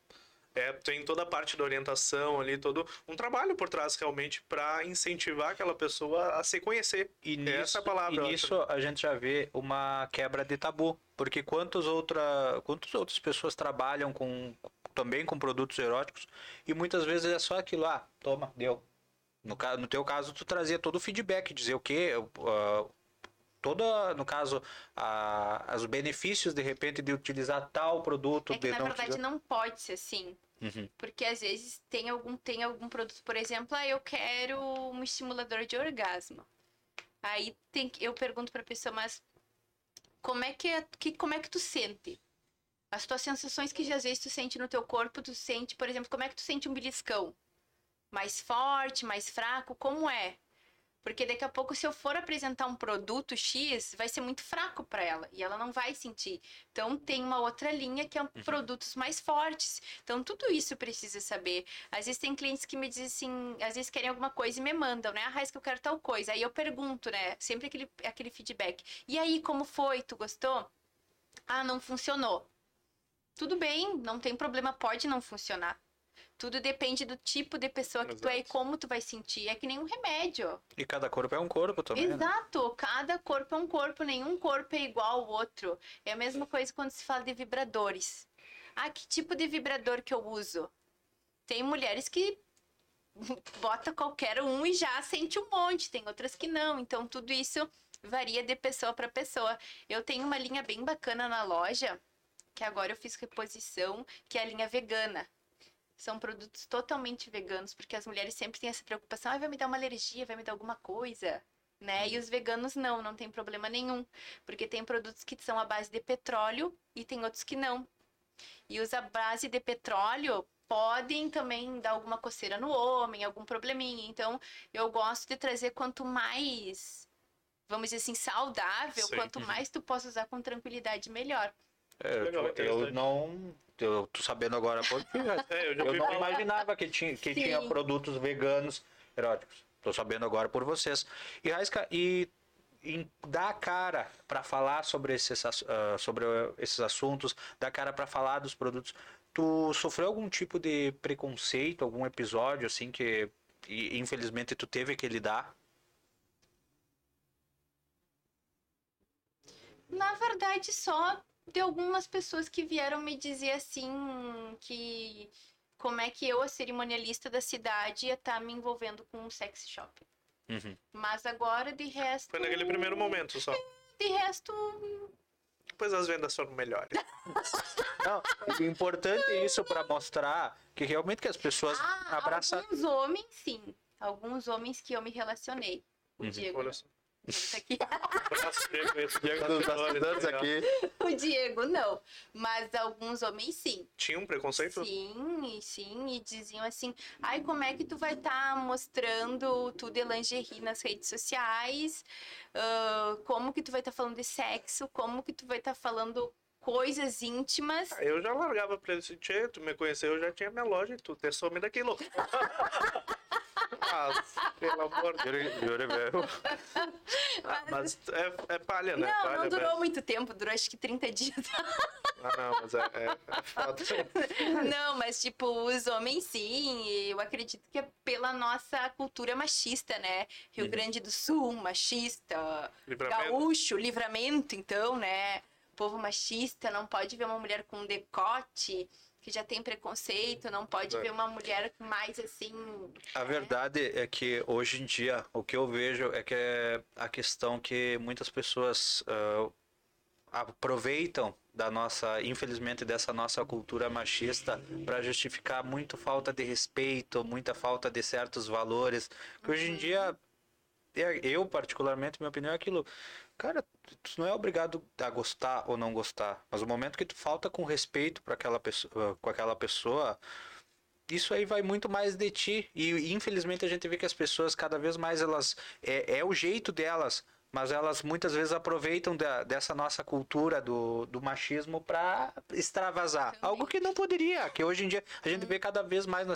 é, tem toda a parte da orientação ali, todo um trabalho por trás realmente para incentivar aquela pessoa a se conhecer. E nisso, essa palavra. E nisso a gente já vê uma quebra de tabu, porque quantas outra, quantas outras pessoas trabalham com também com produtos eróticos e muitas vezes é só aquilo, ah, toma, deu. No, no teu caso, tu trazia todo o feedback, dizer o que, uh, toda, no caso, a, os benefícios de repente de utilizar tal produto. É que, na verdade utilizar... não pode ser assim. Uhum. Porque às vezes tem algum, tem algum produto, por exemplo, ah, eu quero um estimulador de orgasmo. Aí tem, eu pergunto para a pessoa, mas como é que, é, que, como é que tu sente? As tuas sensações que às vezes tu sente no teu corpo, tu sente, por exemplo, como é que tu sente um beliscão? Mais forte, mais fraco, como é? Porque daqui a pouco, se eu for apresentar um produto X, vai ser muito fraco para ela e ela não vai sentir. Então, tem uma outra linha que é uhum. produtos mais fortes. Então, tudo isso precisa saber. Às vezes, tem clientes que me dizem assim, às vezes querem alguma coisa e me mandam, né? Ah, Raiz, que eu quero tal coisa. Aí eu pergunto, né? Sempre aquele, aquele feedback. E aí, como foi? Tu gostou? Ah, não funcionou. Tudo bem, não tem problema, pode não funcionar. Tudo depende do tipo de pessoa que Exato. tu é e como tu vai sentir. É que nem um remédio. E cada corpo é um corpo também. Né? Exato. Né? Cada corpo é um corpo. Nenhum corpo é igual ao outro. É a mesma coisa quando se fala de vibradores. Ah, que tipo de vibrador que eu uso? Tem mulheres que bota qualquer um e já sente um monte. Tem outras que não. Então, tudo isso varia de pessoa para pessoa. Eu tenho uma linha bem bacana na loja, que agora eu fiz reposição, que é a linha vegana são produtos totalmente veganos, porque as mulheres sempre têm essa preocupação, ah, vai me dar uma alergia, vai me dar alguma coisa, né? E os veganos não, não tem problema nenhum, porque tem produtos que são à base de petróleo e tem outros que não. E os à base de petróleo podem também dar alguma coceira no homem, algum probleminha. Então, eu gosto de trazer quanto mais, vamos dizer assim, saudável, Sim. quanto mais tu possa usar com tranquilidade, melhor. É, eu, eu não eu tô sabendo agora porque é, eu, eu não imaginava que tinha, que tinha produtos veganos eróticos. Tô sabendo agora por vocês. E Raísca, e, e dá cara para falar sobre esses, uh, sobre esses assuntos, dá cara para falar dos produtos. Tu sofreu algum tipo de preconceito, algum episódio assim que e, infelizmente tu teve que lidar? Na verdade, só de algumas pessoas que vieram me dizer assim que como é que eu, a cerimonialista da cidade, ia estar tá me envolvendo com um sex shop. Uhum. Mas agora, de resto. Foi naquele primeiro momento só. De resto. Depois as vendas foram melhores. Não, é importante isso para mostrar que realmente que as pessoas ah, abraçam. Alguns homens, sim. Alguns homens que eu me relacionei. O uhum. Diego. Olha só. Aqui. Diego aqui. O Diego não, mas alguns homens sim. Tinha um preconceito? Sim, sim, e diziam assim: ai, como é que tu vai estar tá mostrando tudo de lingerie nas redes sociais? Uh, como que tu vai estar tá falando de sexo? Como que tu vai estar tá falando coisas íntimas. Ah, eu já largava pra ele assim, tchê, tu me conheceu, eu já tinha minha loja e tu te some daquilo. ah, pelo amor de Deus. Ah, mas é, é palha, né? Não, palha não durou mesmo. muito tempo, durou acho que 30 dias. Ah, não, mas é, é, é foda. Não, mas tipo, os homens sim, eu acredito que é pela nossa cultura machista, né? Rio uhum. Grande do Sul, machista, livramento. gaúcho, livramento, então, né? Povo machista, não pode ver uma mulher com decote que já tem preconceito, não pode é. ver uma mulher mais assim. A né? verdade é que hoje em dia o que eu vejo é que é a questão que muitas pessoas uh, aproveitam da nossa, infelizmente, dessa nossa cultura machista para justificar muito falta de respeito, muita falta de certos valores. Que hoje em uhum. dia, é, eu particularmente, minha opinião é aquilo, cara, tu não é obrigado a gostar ou não gostar, mas o momento que tu falta com respeito para aquela pessoa, com aquela pessoa, isso aí vai muito mais de ti e infelizmente a gente vê que as pessoas cada vez mais elas é, é o jeito delas mas elas muitas vezes aproveitam da, dessa nossa cultura do, do machismo para extravasar. Algo que não poderia, que hoje em dia a gente vê cada vez mais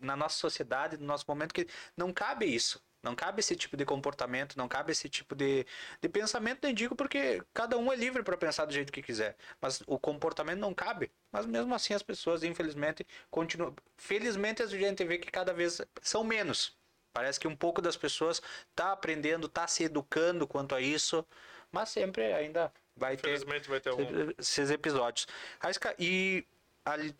na nossa sociedade, no nosso momento, que não cabe isso. Não cabe esse tipo de comportamento, não cabe esse tipo de, de pensamento, nem digo porque cada um é livre para pensar do jeito que quiser. Mas o comportamento não cabe. Mas mesmo assim as pessoas, infelizmente, continuam. Felizmente a gente vê que cada vez são menos. Parece que um pouco das pessoas tá aprendendo, tá se educando quanto a isso, mas sempre ainda vai ter, vai ter algum... esses episódios. E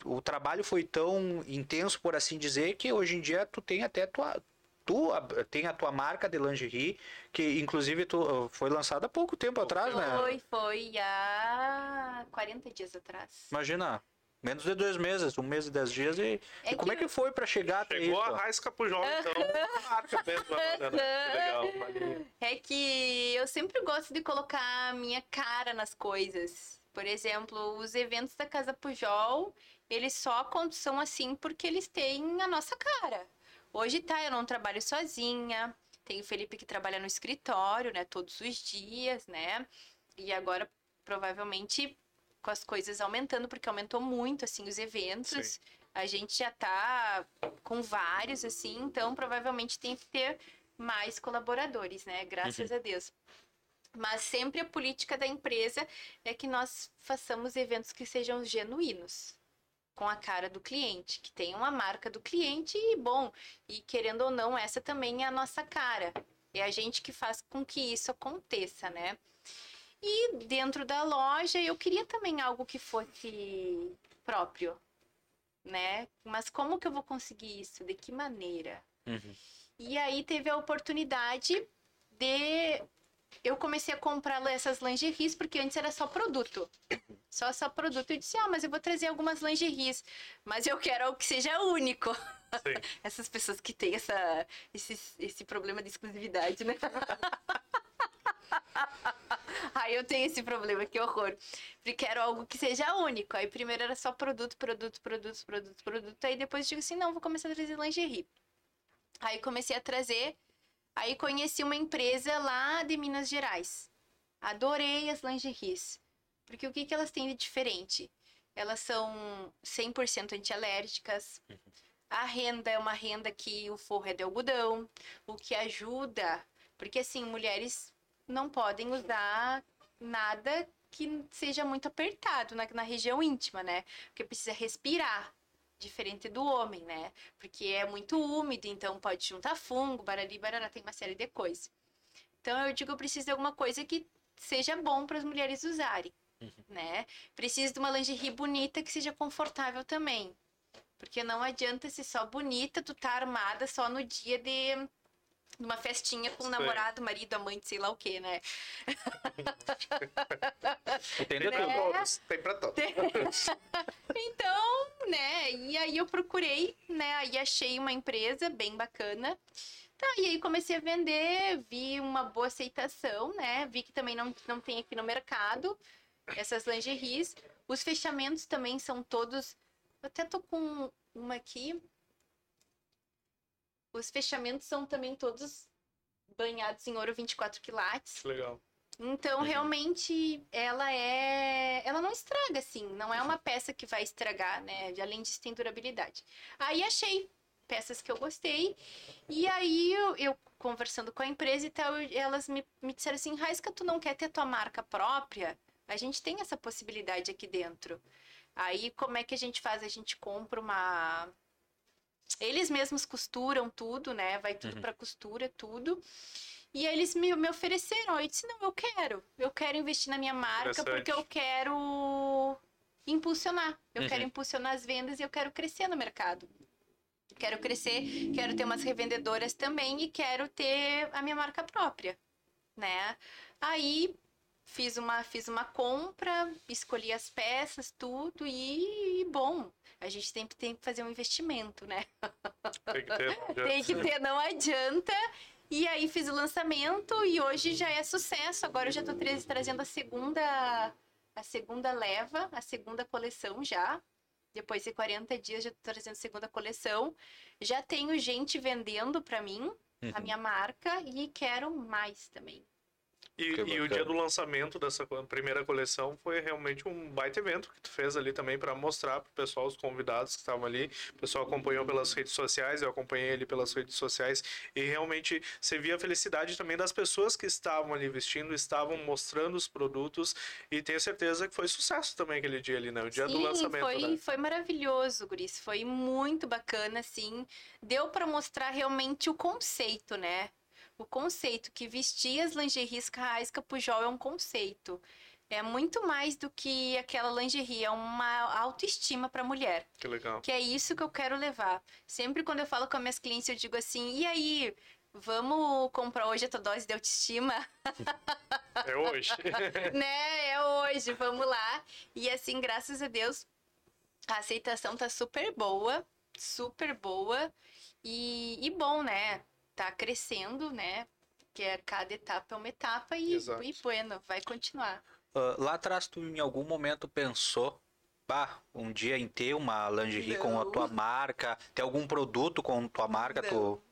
o trabalho foi tão intenso, por assim dizer, que hoje em dia tu tem até tua tu tem a tua marca de lingerie, que inclusive tu foi lançada há pouco tempo atrás, foi, né? Foi, foi há 40 dias atrás. Imagina, Menos de dois meses, um mês e dez dias. E, é e como é que foi para chegar até Chegou isso? a Raiz Capujol, então. Marca mesmo, legal. É que eu sempre gosto de colocar a minha cara nas coisas. Por exemplo, os eventos da Casa Pujol, eles só são assim porque eles têm a nossa cara. Hoje tá, eu não trabalho sozinha. Tem o Felipe que trabalha no escritório, né, todos os dias, né? E agora provavelmente com as coisas aumentando, porque aumentou muito, assim, os eventos. Sim. A gente já tá com vários, assim, então provavelmente tem que ter mais colaboradores, né? Graças uhum. a Deus. Mas sempre a política da empresa é que nós façamos eventos que sejam genuínos, com a cara do cliente, que tenham a marca do cliente e bom, e querendo ou não, essa também é a nossa cara. É a gente que faz com que isso aconteça, né? E dentro da loja eu queria também algo que fosse próprio, né? Mas como que eu vou conseguir isso? De que maneira? Uhum. E aí teve a oportunidade de eu comecei a comprar essas lingeries porque antes era só produto. Só só produto. Eu disse: "Ah, mas eu vou trazer algumas lingeries, mas eu quero algo que seja único". Essas pessoas que têm essa esse, esse problema de exclusividade, né? Aí eu tenho esse problema, que horror. Porque quero algo que seja único. Aí primeiro era só produto, produto, produto, produto, produto. Aí depois eu digo assim, não, vou começar a trazer lingerie. Aí comecei a trazer. Aí conheci uma empresa lá de Minas Gerais. Adorei as lingeries. Porque o que, que elas têm de diferente? Elas são 100% antialérgicas. A renda é uma renda que o forro é de algodão, o que ajuda, porque assim, mulheres não podem usar nada que seja muito apertado na, na região íntima, né? Porque precisa respirar, diferente do homem, né? Porque é muito úmido, então pode juntar fungo, barari, barará, tem uma série de coisas. Então eu digo, eu preciso de alguma coisa que seja bom para as mulheres usarem, uhum. né? Preciso de uma lingerie bonita que seja confortável também. Porque não adianta ser só bonita, tu tá armada só no dia de numa festinha com o namorado, marido, amante, sei lá o que, né? Entendeu né? todos, tem pra todos. então, né, e aí eu procurei, né, aí achei uma empresa bem bacana. Tá, e aí comecei a vender, vi uma boa aceitação, né, vi que também não, não tem aqui no mercado essas lingeries. Os fechamentos também são todos... Eu até tô com uma aqui, os fechamentos são também todos banhados em ouro 24 quilates. Legal. Então, uhum. realmente, ela é. Ela não estraga, assim. Não é uma peça que vai estragar, né? Além disso, tem durabilidade. Aí achei peças que eu gostei. E aí, eu, eu conversando com a empresa e tal, elas me, me disseram assim: Raisca, tu não quer ter tua marca própria? A gente tem essa possibilidade aqui dentro. Aí, como é que a gente faz? A gente compra uma. Eles mesmos costuram tudo, né? Vai tudo uhum. para costura, tudo. E eles me, me ofereceram. Eu disse: não, eu quero. Eu quero investir na minha marca porque eu quero impulsionar. Eu uhum. quero impulsionar as vendas e eu quero crescer no mercado. Quero crescer, quero ter umas revendedoras também e quero ter a minha marca própria, né? Aí fiz uma, fiz uma compra, escolhi as peças, tudo, e, e bom, a gente sempre tem que fazer um investimento, né? Tem que ter, tem que ter não adianta. E aí fiz o lançamento e hoje já é sucesso. Agora eu já estou tra trazendo a segunda a segunda leva, a segunda coleção já. Depois de 40 dias já tô trazendo a segunda coleção. Já tenho gente vendendo para mim uhum. a minha marca e quero mais também. E, e, o dia do lançamento dessa primeira coleção foi realmente um baita evento que tu fez ali também para mostrar pro pessoal, os convidados que estavam ali. O pessoal acompanhou pelas redes sociais, eu acompanhei ele pelas redes sociais e realmente você via a felicidade também das pessoas que estavam ali vestindo, estavam mostrando os produtos e tenho certeza que foi sucesso também aquele dia ali, né? O dia Sim, do lançamento. Foi, né? foi maravilhoso, Guris. Foi muito bacana, assim. Deu para mostrar realmente o conceito, né? O conceito que vestir as lingeries Carrasca Pujol é um conceito. É muito mais do que aquela lingerie, é uma autoestima para a mulher. Que legal. Que é isso que eu quero levar. Sempre quando eu falo com as minhas clientes, eu digo assim: e aí, vamos comprar hoje a tua dose de autoestima? É hoje. né? É hoje, vamos lá. E assim, graças a Deus, a aceitação tá super boa, super boa. E, e bom, né? Tá crescendo, né? Que é cada etapa é uma etapa e, e bueno, vai continuar. Uh, lá atrás, tu em algum momento pensou, bah, um dia em ter uma lingerie Não. com a tua marca, ter algum produto com a tua marca, Não. tu...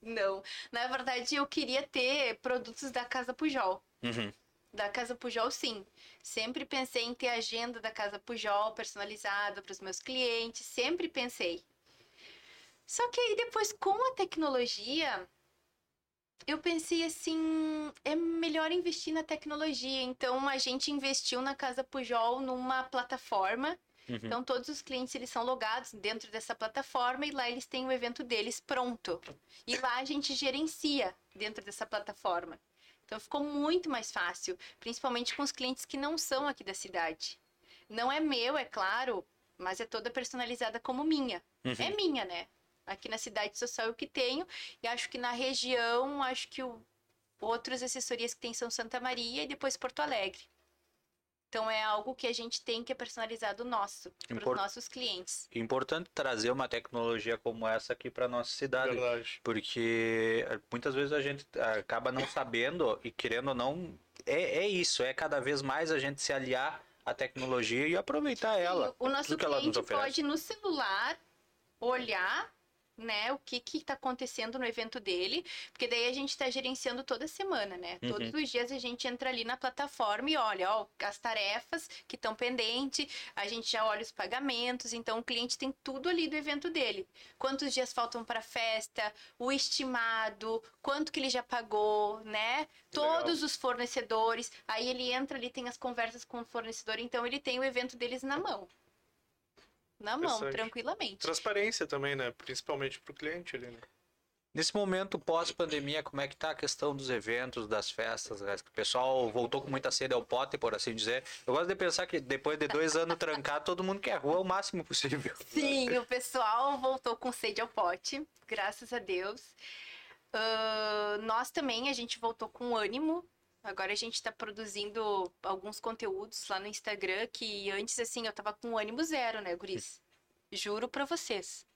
Não, na verdade eu queria ter produtos da Casa Pujol. Uhum. Da Casa Pujol, sim. Sempre pensei em ter agenda da Casa Pujol personalizada para os meus clientes, sempre pensei. Só que aí depois, com a tecnologia, eu pensei assim, é melhor investir na tecnologia. Então a gente investiu na Casa Pujol numa plataforma. Uhum. Então todos os clientes eles são logados dentro dessa plataforma e lá eles têm o evento deles pronto. E lá a gente gerencia dentro dessa plataforma. Então ficou muito mais fácil, principalmente com os clientes que não são aqui da cidade. Não é meu, é claro, mas é toda personalizada como minha. Uhum. É minha, né? Aqui na cidade só sou eu que tenho. E acho que na região, acho que o, outras assessorias que tem são Santa Maria e depois Porto Alegre. Então é algo que a gente tem que é personalizado nosso, para os nossos clientes. Importante trazer uma tecnologia como essa aqui para nossa cidade, Verdade. porque eh, muitas vezes a gente acaba não sabendo e querendo ou não é, é isso, é cada vez mais a gente se aliar à tecnologia e aproveitar ela. o nosso cliente pode no celular olhar né, o que que tá acontecendo no evento dele, porque daí a gente está gerenciando toda semana, né? Uhum. Todos os dias a gente entra ali na plataforma e olha, ó, as tarefas que estão pendentes, a gente já olha os pagamentos, então o cliente tem tudo ali do evento dele. Quantos dias faltam para festa, o estimado, quanto que ele já pagou, né? Todos Legal. os fornecedores, aí ele entra ali, tem as conversas com o fornecedor, então ele tem o evento deles na mão na mão, tranquilamente. Transparência também, né? Principalmente para o cliente ali, né? Nesse momento pós-pandemia, como é que tá a questão dos eventos, das festas? Né? O pessoal voltou com muita sede ao pote, por assim dizer. Eu gosto de pensar que depois de dois anos trancado, todo mundo quer rua o máximo possível. Sim, o pessoal voltou com sede ao pote, graças a Deus. Uh, nós também, a gente voltou com ânimo. Agora a gente está produzindo alguns conteúdos lá no Instagram que antes, assim, eu tava com ânimo zero, né, Guris? Juro pra vocês.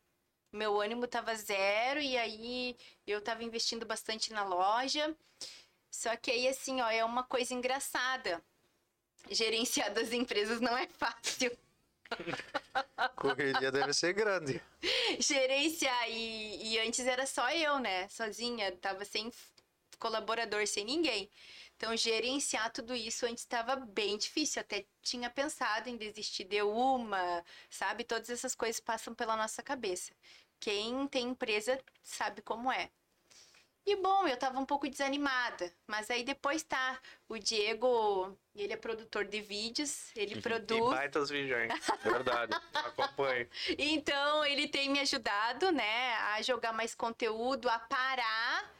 Meu ânimo tava zero e aí eu tava investindo bastante na loja. Só que aí, assim, ó, é uma coisa engraçada. Gerenciar das empresas não é fácil. Correria deve ser grande. Gerenciar, e, e antes era só eu, né? Sozinha, tava sem colaborador, sem ninguém. Então, gerenciar tudo isso antes estava bem difícil. Até tinha pensado em desistir de uma, sabe? Todas essas coisas passam pela nossa cabeça. Quem tem empresa sabe como é. E bom, eu tava um pouco desanimada, mas aí depois tá, o Diego, ele é produtor de vídeos, ele E produz. baitas vídeos, hein? É verdade. Acompanhe. Então, ele tem me ajudado, né, a jogar mais conteúdo, a parar,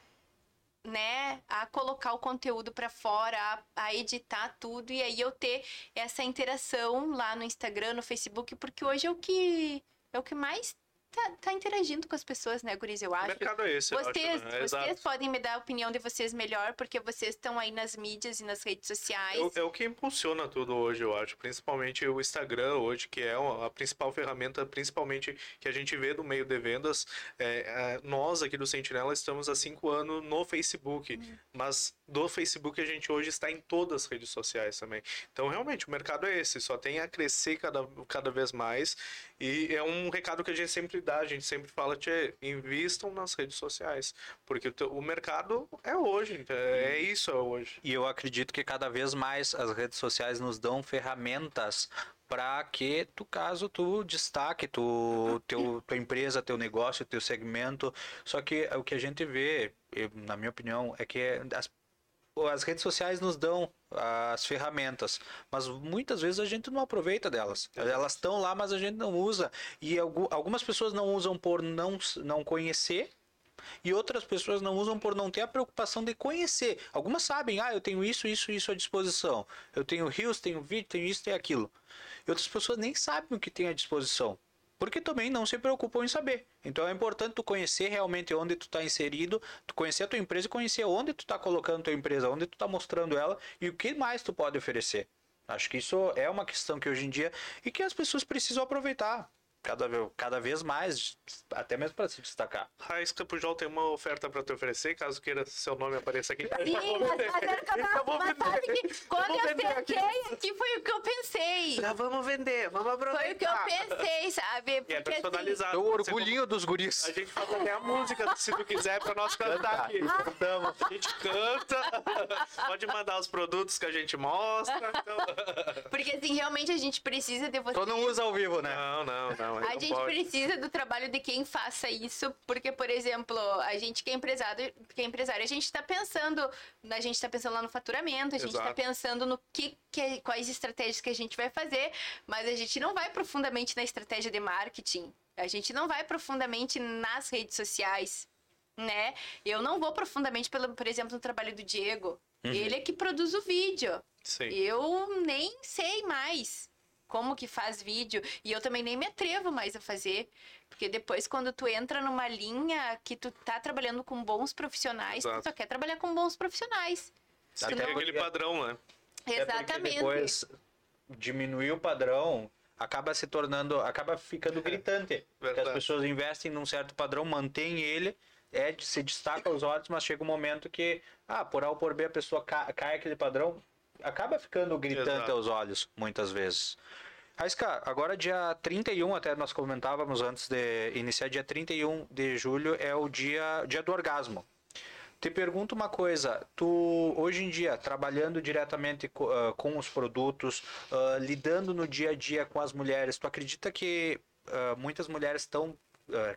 né, a colocar o conteúdo para fora, a, a editar tudo e aí eu ter essa interação lá no Instagram, no Facebook, porque hoje é o que é o que mais tá, tá interagindo com as pessoas, né, Guris, eu O acho. mercado é esse, eu acho, Vocês, né? vocês podem me dar a opinião de vocês melhor, porque vocês estão aí nas mídias e nas redes sociais. É o- É o que impulsiona tudo hoje, eu acho. Principalmente o Instagram hoje, que é a principal ferramenta, principalmente que a gente vê do meio de vendas. É, é, nós aqui do Sentinela estamos há cinco anos no Facebook, Uhum. mas do Facebook a gente hoje está em todas as redes sociais também. Então, realmente, o mercado é esse, só tem a crescer cada, cada vez mais. E é um recado que a gente sempre dá, a gente sempre fala, tchê, invistam nas redes sociais. Porque o, teu- o mercado é hoje, é, é isso é hoje. E eu acredito que cada vez mais as redes sociais nos dão ferramentas para que tu caso tu destaque tu teu tua empresa teu negócio teu segmento só que o que a gente vê na minha opinião é que as as redes sociais nos dão as ferramentas, mas muitas vezes a gente não aproveita delas. Elas estão lá, mas a gente não usa. E algu- algumas pessoas não usam por não, não conhecer, e outras pessoas não usam por não ter a preocupação de conhecer. Algumas sabem, ah, eu tenho isso, isso, isso à disposição. Eu tenho rios, tenho vídeo, tenho isso, tenho aquilo. E outras pessoas nem sabem o que tem à disposição. Porque também não se preocupam em saber. Então é importante tu conhecer realmente onde tu está inserido, tu conhecer a tua empresa e conhecer onde tu está colocando tua empresa, onde tu está mostrando ela e o que mais tu pode oferecer. Acho que isso é uma questão que hoje em dia e que as pessoas precisam aproveitar cada, cada vez mais, até mesmo para se destacar. Raíssa Pujol tem uma oferta para te oferecer, caso queira seu nome apareça aqui. Sim, mas, mas, mas vender. sabe que quando eu vender aqui. foi o que eu pensei. Já vamos vender, vamos aproveitar. Foi o que eu pensei, sabe? E é Porque assim, personalizado. É o orgulhinho dos guris. A gente faz até a música, se tu quiser, pra nós cantar aqui. Cantamos. A gente canta, pode mandar os produtos que a gente mostra. Então... porque assim, realmente a gente precisa de você. Só não usa ao vivo, né? Não, não, não. Aí A não gente pode. precisa do trabalho de quem faça isso, porque, por exemplo, a gente que é empresário, que é empresário a gente está pensando, a gente está pensando lá no faturamento, a gente está pensando no que, que, quais estratégias que a gente vai fazer, mas a gente não vai profundamente na estratégia de marketing, a gente não vai profundamente nas redes sociais, né? Eu não vou profundamente, pelo, por exemplo, no trabalho do Diego. Ele é que produz o vídeo. Sim. Eu nem sei mais como que faz vídeo e eu também nem me atrevo mais a fazer, porque depois quando tu entra numa linha que tu tá trabalhando com bons profissionais, Exato. tu só quer trabalhar com bons profissionais. Até aquele padrão, né? Exatamente. Depois diminuir o padrão acaba se tornando, acaba ficando gritante. Porque as pessoas investem num certo padrão, mantêm ele, é, se destaca aos olhos, mas chega um momento que, ah, por A ou por B a pessoa ca- cai aquele padrão, acaba ficando gritante Exato. aos olhos, muitas vezes. Raíssa, agora dia 31, até nós comentávamos antes de iniciar, dia 31 de julho é o dia, dia do orgasmo. Te pergunto uma coisa, tu hoje em dia trabalhando diretamente co- ah, com os produtos, ah, lidando no dia a dia com as mulheres, tu acredita que ah, muitas mulheres estão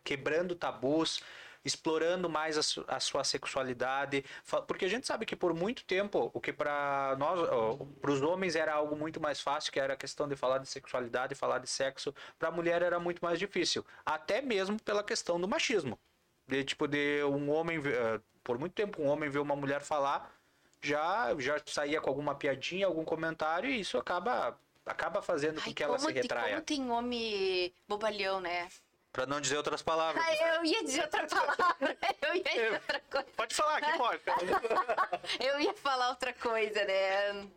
quebrando tabus, explorando mais a, su- a sua sexualidade? Porque a gente sabe que por muito tempo o que para nós, para os homens era algo muito mais fácil, que era a questão de falar de sexualidade, falar de sexo, para a mulher era muito mais difícil, até mesmo pela questão do machismo de tipo de um homem eh, por muito tempo um homem vê uma mulher falar já já saía com alguma piadinha algum comentário e isso acaba acaba fazendo com Ai, que ela se retraia como tem homem bobalhão, né? Pra não dizer outras palavras Ai, eu ia dizer outra palavra, eu ia dizer outra coisa. Pode falar aqui, pode. Eu ia falar outra coisa, né?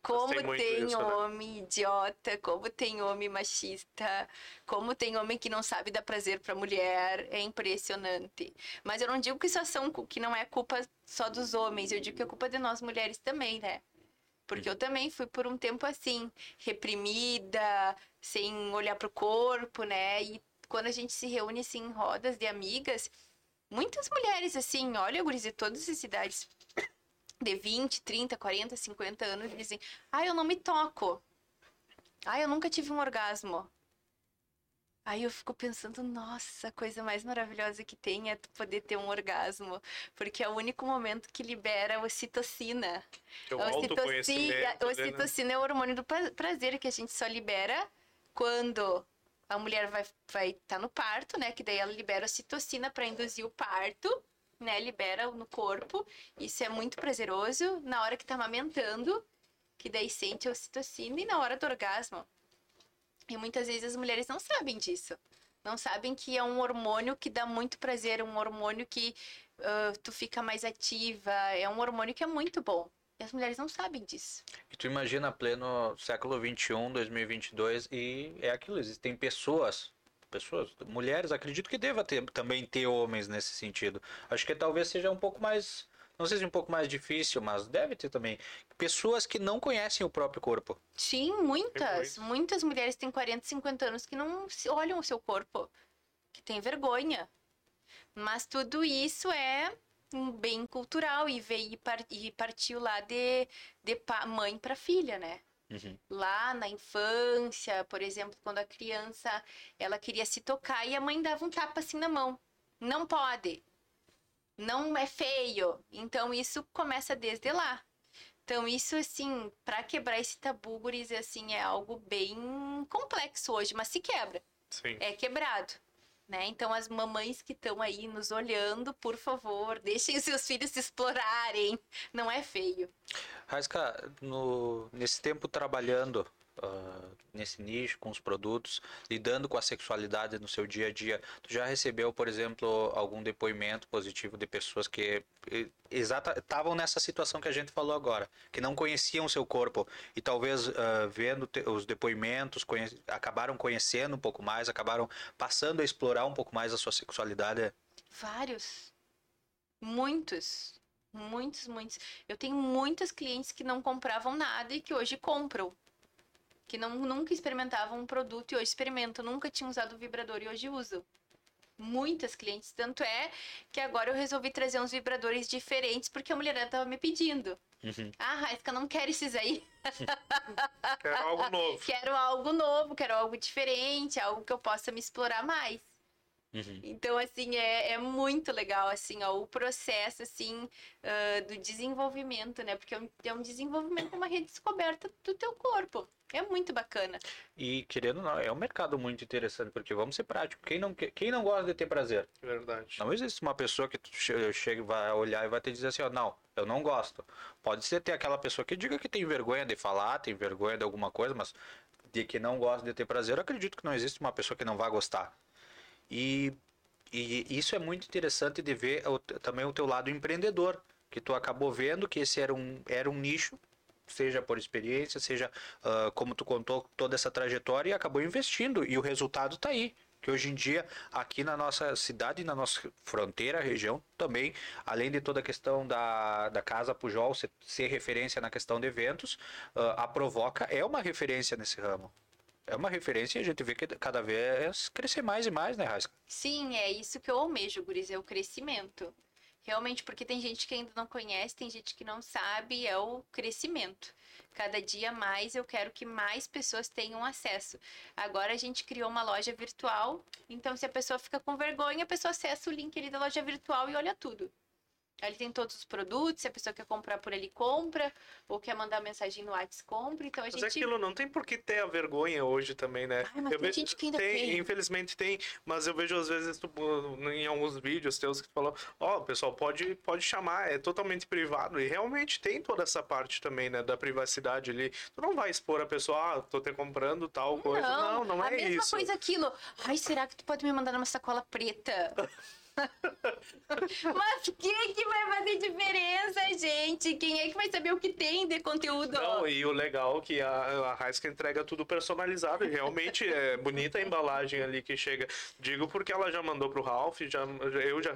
Como tem disso, né? homem idiota, como tem homem machista, como tem homem que não sabe dar prazer pra mulher, é impressionante. Mas eu não digo que isso ação que não é culpa só dos homens, eu digo que é culpa de nós mulheres também, né? Porque eu também fui por um tempo assim, reprimida, sem olhar pro corpo, né? E quando a gente se reúne assim em rodas de amigas, muitas mulheres assim, olha, guris de todas as idades, de 20, 30, 40, 50 anos dizem: Ah, eu não me toco. Ah, eu nunca tive um orgasmo. Aí eu fico pensando, nossa, a coisa mais maravilhosa que tem é tu poder ter um orgasmo, porque é o único momento que libera a ocitocina. É o a ocitocina, a ocitocina é o hormônio do prazer que a gente só libera quando a mulher vai vai estar tá no parto, né? Que daí ela libera a ocitocina para induzir o parto, né? Libera no corpo. Isso é muito prazeroso na hora que tá amamentando, que daí sente a ocitocina e na hora do orgasmo e muitas vezes as mulheres não sabem disso. Não sabem que é um hormônio que dá muito prazer, um hormônio que uh, tu fica mais ativa, é um hormônio que é muito bom. E as mulheres não sabem disso. E tu imagina pleno século 21, 2022 e é aquilo, existem pessoas, pessoas, mulheres, acredito que deva ter, também ter homens nesse sentido. Acho que talvez seja um pouco mais não sei se um pouco mais difícil, mas deve ter também. Pessoas que não conhecem o próprio corpo. Sim, muitas. Muitas mulheres têm 40, 50 anos que não olham o seu corpo. Que têm vergonha. Mas tudo isso é um bem cultural e veio e partiu lá de, de mãe para filha, né? Uhum. Lá na infância, por exemplo, quando a criança ela queria se tocar e a mãe dava um tapa assim na mão. Não pode não é feio. Então isso começa desde lá. Então isso assim, para quebrar esse tabu, guris, assim, é algo bem complexo hoje, mas se quebra. Sim. É quebrado. Né? Então as mamães que estão aí nos olhando, por favor, deixem seus filhos se explorarem. Não é feio. Raiska, no, nesse tempo trabalhando uh, nesse nicho, com os produtos, lidando com a sexualidade no seu dia a dia. Tu já recebeu, por exemplo, algum depoimento positivo de pessoas que estavam nessa situação que a gente falou agora, que não conheciam o seu corpo e talvez uh, vendo os depoimentos conhe acabaram conhecendo um pouco mais, acabaram passando a explorar um pouco mais a sua sexualidade? Vários. Muitos. Muitos, muitos. Eu tenho muitas clientes que não compravam nada e que hoje compram que não, nunca experimentavam um produto e hoje experimentam, nunca tinham usado o vibrador e hoje usam. Muitas clientes, tanto é que agora eu resolvi trazer uns vibradores diferentes porque a mulher estava me pedindo. Uhum. Ah, Raisca, não quero esses aí. quero algo novo. Quero algo novo, quero algo diferente, algo que eu possa me explorar mais. Uhum. Então, assim, é, é muito legal, assim, ó, o processo, assim, uh, do desenvolvimento, né? Porque é um, é um desenvolvimento, é uma redescoberta do teu corpo. É muito bacana. E, querendo ou não, é um mercado muito interessante, porque vamos ser práticos. Quem não, quem não gosta de ter prazer? Verdade. Não existe uma pessoa que chega, vai olhar e vai te dizer assim, ó, não, eu não gosto. Pode ser ter aquela pessoa que diga que tem vergonha de falar, tem vergonha de alguma coisa, mas de que não gosta de ter prazer, eu acredito que não existe uma pessoa que não vai gostar. E, e isso é muito interessante de ver o, também o teu lado empreendedor, que tu acabou vendo que esse era um, era um nicho, seja por experiência, seja uh, como tu contou toda essa trajetória e acabou investindo e o resultado está aí que hoje em dia aqui na nossa cidade, na nossa fronteira, região também, além de toda a questão da, da Casa Pujol ser, ser referência na questão de eventos, uh, a Provoca é uma referência nesse ramo é uma referência e a gente vê que cada vez crescer mais e mais, né, Raíssa? Sim, é isso que eu almejo, Guris, é o crescimento. Realmente, porque tem gente que ainda não conhece, tem gente que não sabe, é o crescimento. Cada dia mais eu quero que mais pessoas tenham acesso. Agora a gente criou uma loja virtual, então se a pessoa fica com vergonha, a pessoa acessa o link ali da loja virtual e olha tudo. Ele tem todos os produtos, se a pessoa quer comprar por ele, compra, ou quer mandar mensagem no WhatsApp, compra. Então a mas gente. Mas aquilo não tem por que ter a vergonha hoje também, né? Ai, mas eu tem vejo... gente que ainda tem, tem. Infelizmente tem, mas eu vejo às vezes tu, em alguns vídeos teus que tu falou, ó, oh, pessoal, pode, pode chamar, é totalmente privado. E realmente tem toda essa parte também, né, da privacidade ali. Tu não vai expor a pessoa, ah, tô te comprando tal coisa. Não, não, não é isso. A mesma coisa aquilo. Ai, será que tu pode me mandar numa sacola preta? Mas quem que vai fazer diferença, gente? Quem é que vai saber o que tem de conteúdo? Não, e o legal é que a, a Raisca entrega tudo personalizado. E realmente é bonita a embalagem ali que chega. Digo porque ela já mandou pro Ralph, já, eu já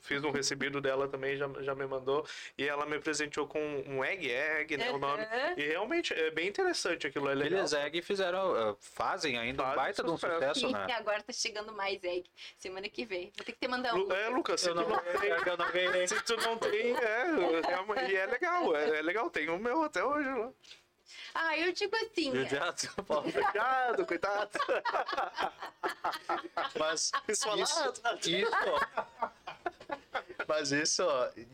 fiz um recebido dela também, já, já me mandou. E ela me presenteou com um egg egg, né? Uhum. O nome. E realmente é bem interessante aquilo. É legal. Eles egg fizeram, uh, fazem ainda Faz um baita de um sucesso, né? E agora tá chegando mais egg. Semana que vem. Vou ter que ter mandado um. É, Lucas, se Eu tu não, não tem. eu não ganhei. Se tu não tem, é, é, e é legal, é, é legal, tem o meu até hoje lá. Ah, eu digo assim. Judiato, Paulo. Cuidado, cuidado. Mas isso, isso, mas isso,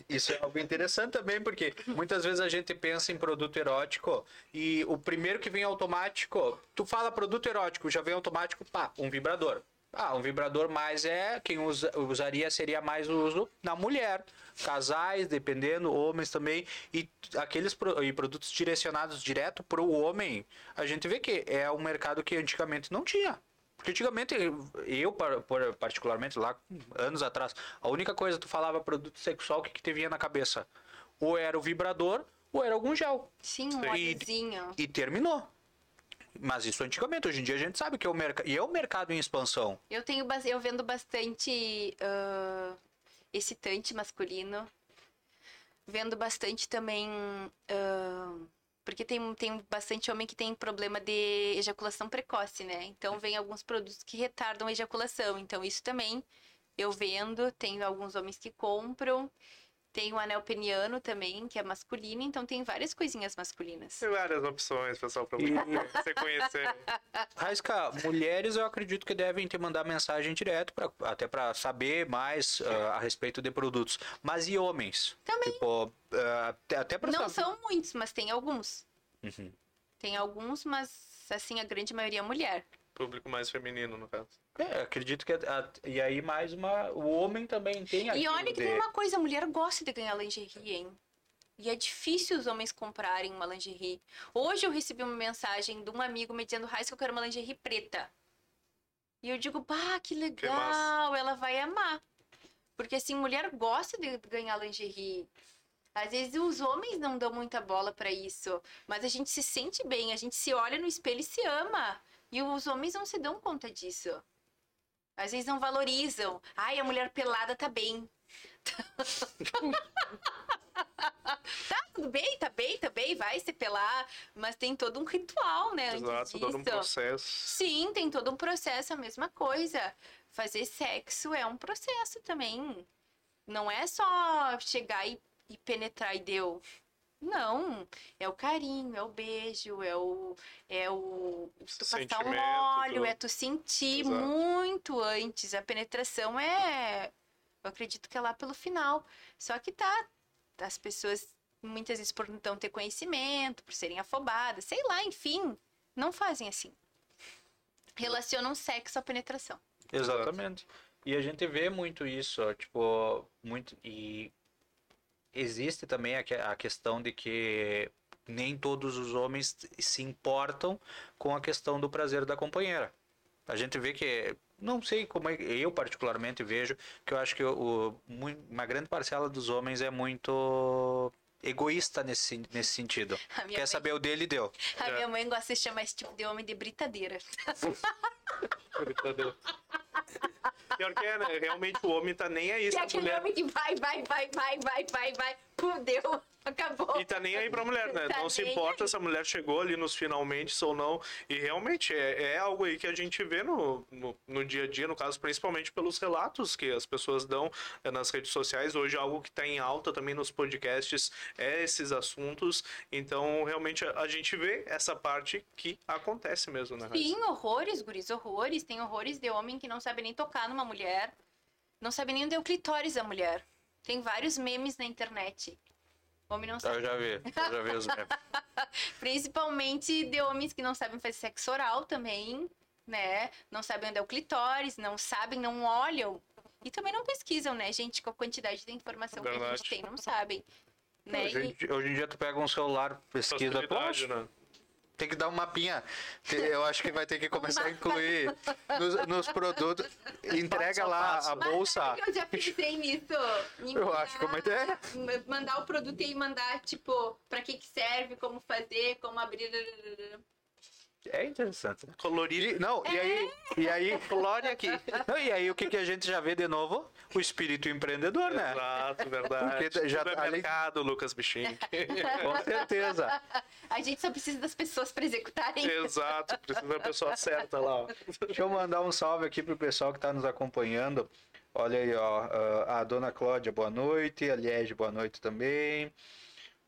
isso é algo interessante também, porque Muitas vezes a gente pensa em produto erótico e o primeiro que vem automático, tu fala produto erótico, já vem automático, pá, um vibrador. Ah, um vibrador mais é quem usa, usaria seria mais o uso na mulher, casais, dependendo, homens também e aqueles pro- e produtos direcionados direto para o homem. A gente vê que é um mercado que antigamente não tinha. Porque antigamente, eu particularmente, lá anos atrás, a única coisa que tu falava produto sexual, o que, que te vinha na cabeça? Ou era o vibrador, ou era algum gel. Sim, um E- óleozinho. E terminou. Mas isso antigamente, hoje em dia a gente sabe que é o mercado. E é o mercado em expansão. Eu tenho eu vendo bastante ah, excitante masculino. Vendo bastante também. ah, porque tem, tem bastante homem que tem problema de ejaculação precoce, né? Então vem alguns produtos que retardam a ejaculação. Então isso também eu vendo. Tenho alguns homens que compram. Tem o anel peniano também, que é masculino. Então tem várias coisinhas masculinas. Tem várias opções, pessoal, pra você conhecer. Raisca, mulheres eu acredito que devem te mandar mensagem direto, pra, até para saber mais ah, a respeito de produtos. Mas e homens? Também. Tipo, ah, até- até para Não saber. são muitos, mas tem alguns. Uhum. Tem alguns, mas assim, a grande maioria é mulher. Público mais feminino, no caso. É, acredito que. a- e aí mais uma. O homem também tem E olha que de- tem uma coisa, a mulher gosta de ganhar lingerie, hein? E é difícil os homens comprarem uma lingerie. Hoje eu recebi uma mensagem de um amigo me dizendo, Raiz, que eu quero uma lingerie preta. E eu digo, bah, que legal, massa. ela vai amar. Porque assim, mulher gosta de ganhar lingerie. Às vezes os homens não dão muita bola pra isso, mas a gente se sente bem, a gente se olha no espelho e se ama. E os homens não se dão conta disso. Às vezes não valorizam. Ai, a mulher pelada tá bem. tá, tudo bem, tá bem, tá bem, vai se pelar. Mas tem todo um ritual, né? Exato, todo um processo. Sim, tem todo um processo, a mesma coisa. Fazer sexo é um processo também. Não é só chegar e, e penetrar e deu. Não, é o carinho, é o beijo, é o é o tu passar um óleo, tudo. é tu sentir Exato. muito antes. A penetração é, eu acredito que é lá pelo final. Só que tá, as pessoas muitas vezes por não ter conhecimento, por serem afobadas, sei lá, enfim, não fazem assim. Relacionam sexo à penetração. Exatamente. E a gente vê muito isso, ó, tipo, muito. E existe também a, que- a questão de que nem todos os homens se importam com a questão do prazer da companheira. A gente vê que. Não sei como é, eu particularmente vejo que eu acho que o, uma grande parcela dos homens é muito egoísta nesse, nesse sentido. Quer mãe- saber o dele e deu. A É. minha mãe gosta de chamar esse tipo de homem de britadeira. Brincadeira. Pior que é, né? Realmente o homem tá nem aí E a aquele mulher. homem que vai, vai, vai, vai, vai, vai, vai. Pum, deu. Acabou. E tá nem aí pra mulher, né? Tá não se importa aí. se a mulher chegou ali nos finalmente ou não. E realmente é, é algo aí que a gente vê no, no, no dia a dia, no caso, principalmente pelos relatos que as pessoas dão eh, nas redes sociais. Hoje, algo que tá em alta também nos podcasts é esses assuntos. Então, realmente, a, a gente vê essa parte que acontece mesmo, né? Sim, horrores, guris, horrores. Tem horrores de homem que não sabe nem tocar numa mulher. Não sabe nem onde é o clitóris da mulher. Tem vários memes na internet. Homem não Eu sabe. já vi, eu já vi os memes. Principalmente de homens que não sabem fazer sexo oral também, né? Não sabem onde é o clitóris, não sabem, não olham. E também não pesquisam, né, gente? Com a quantidade de informação que a Verdade. gente tem, não sabem. Né? Hoje, em dia- hoje em dia tu pega um celular, pesquisa, poxa, né? Tem que dar um mapinha. Eu acho que vai ter que começar a incluir nos, nos produtos. Entrega lá a Mas bolsa. sabe que eu já pensei nisso. Em Eu acho que é uma ideia. ma- Mandar o produto e mandar, tipo, pra que que serve, como fazer, como abrir. É interessante. né? Colorido. E, não, e aí, e aí, Glória aqui. Não, e aí o que, que a gente já vê de novo? O espírito empreendedor, né? Exato, verdade. Porque já- Supermercado, Lucas Bichinho. Com certeza. A gente só precisa das pessoas pra executarem. Exato, precisa da pessoa certa lá. ó. Deixa eu mandar um salve aqui pro pessoal que está nos acompanhando. Olha aí, ó. A dona Cláudia, boa noite. A Liege, boa noite também.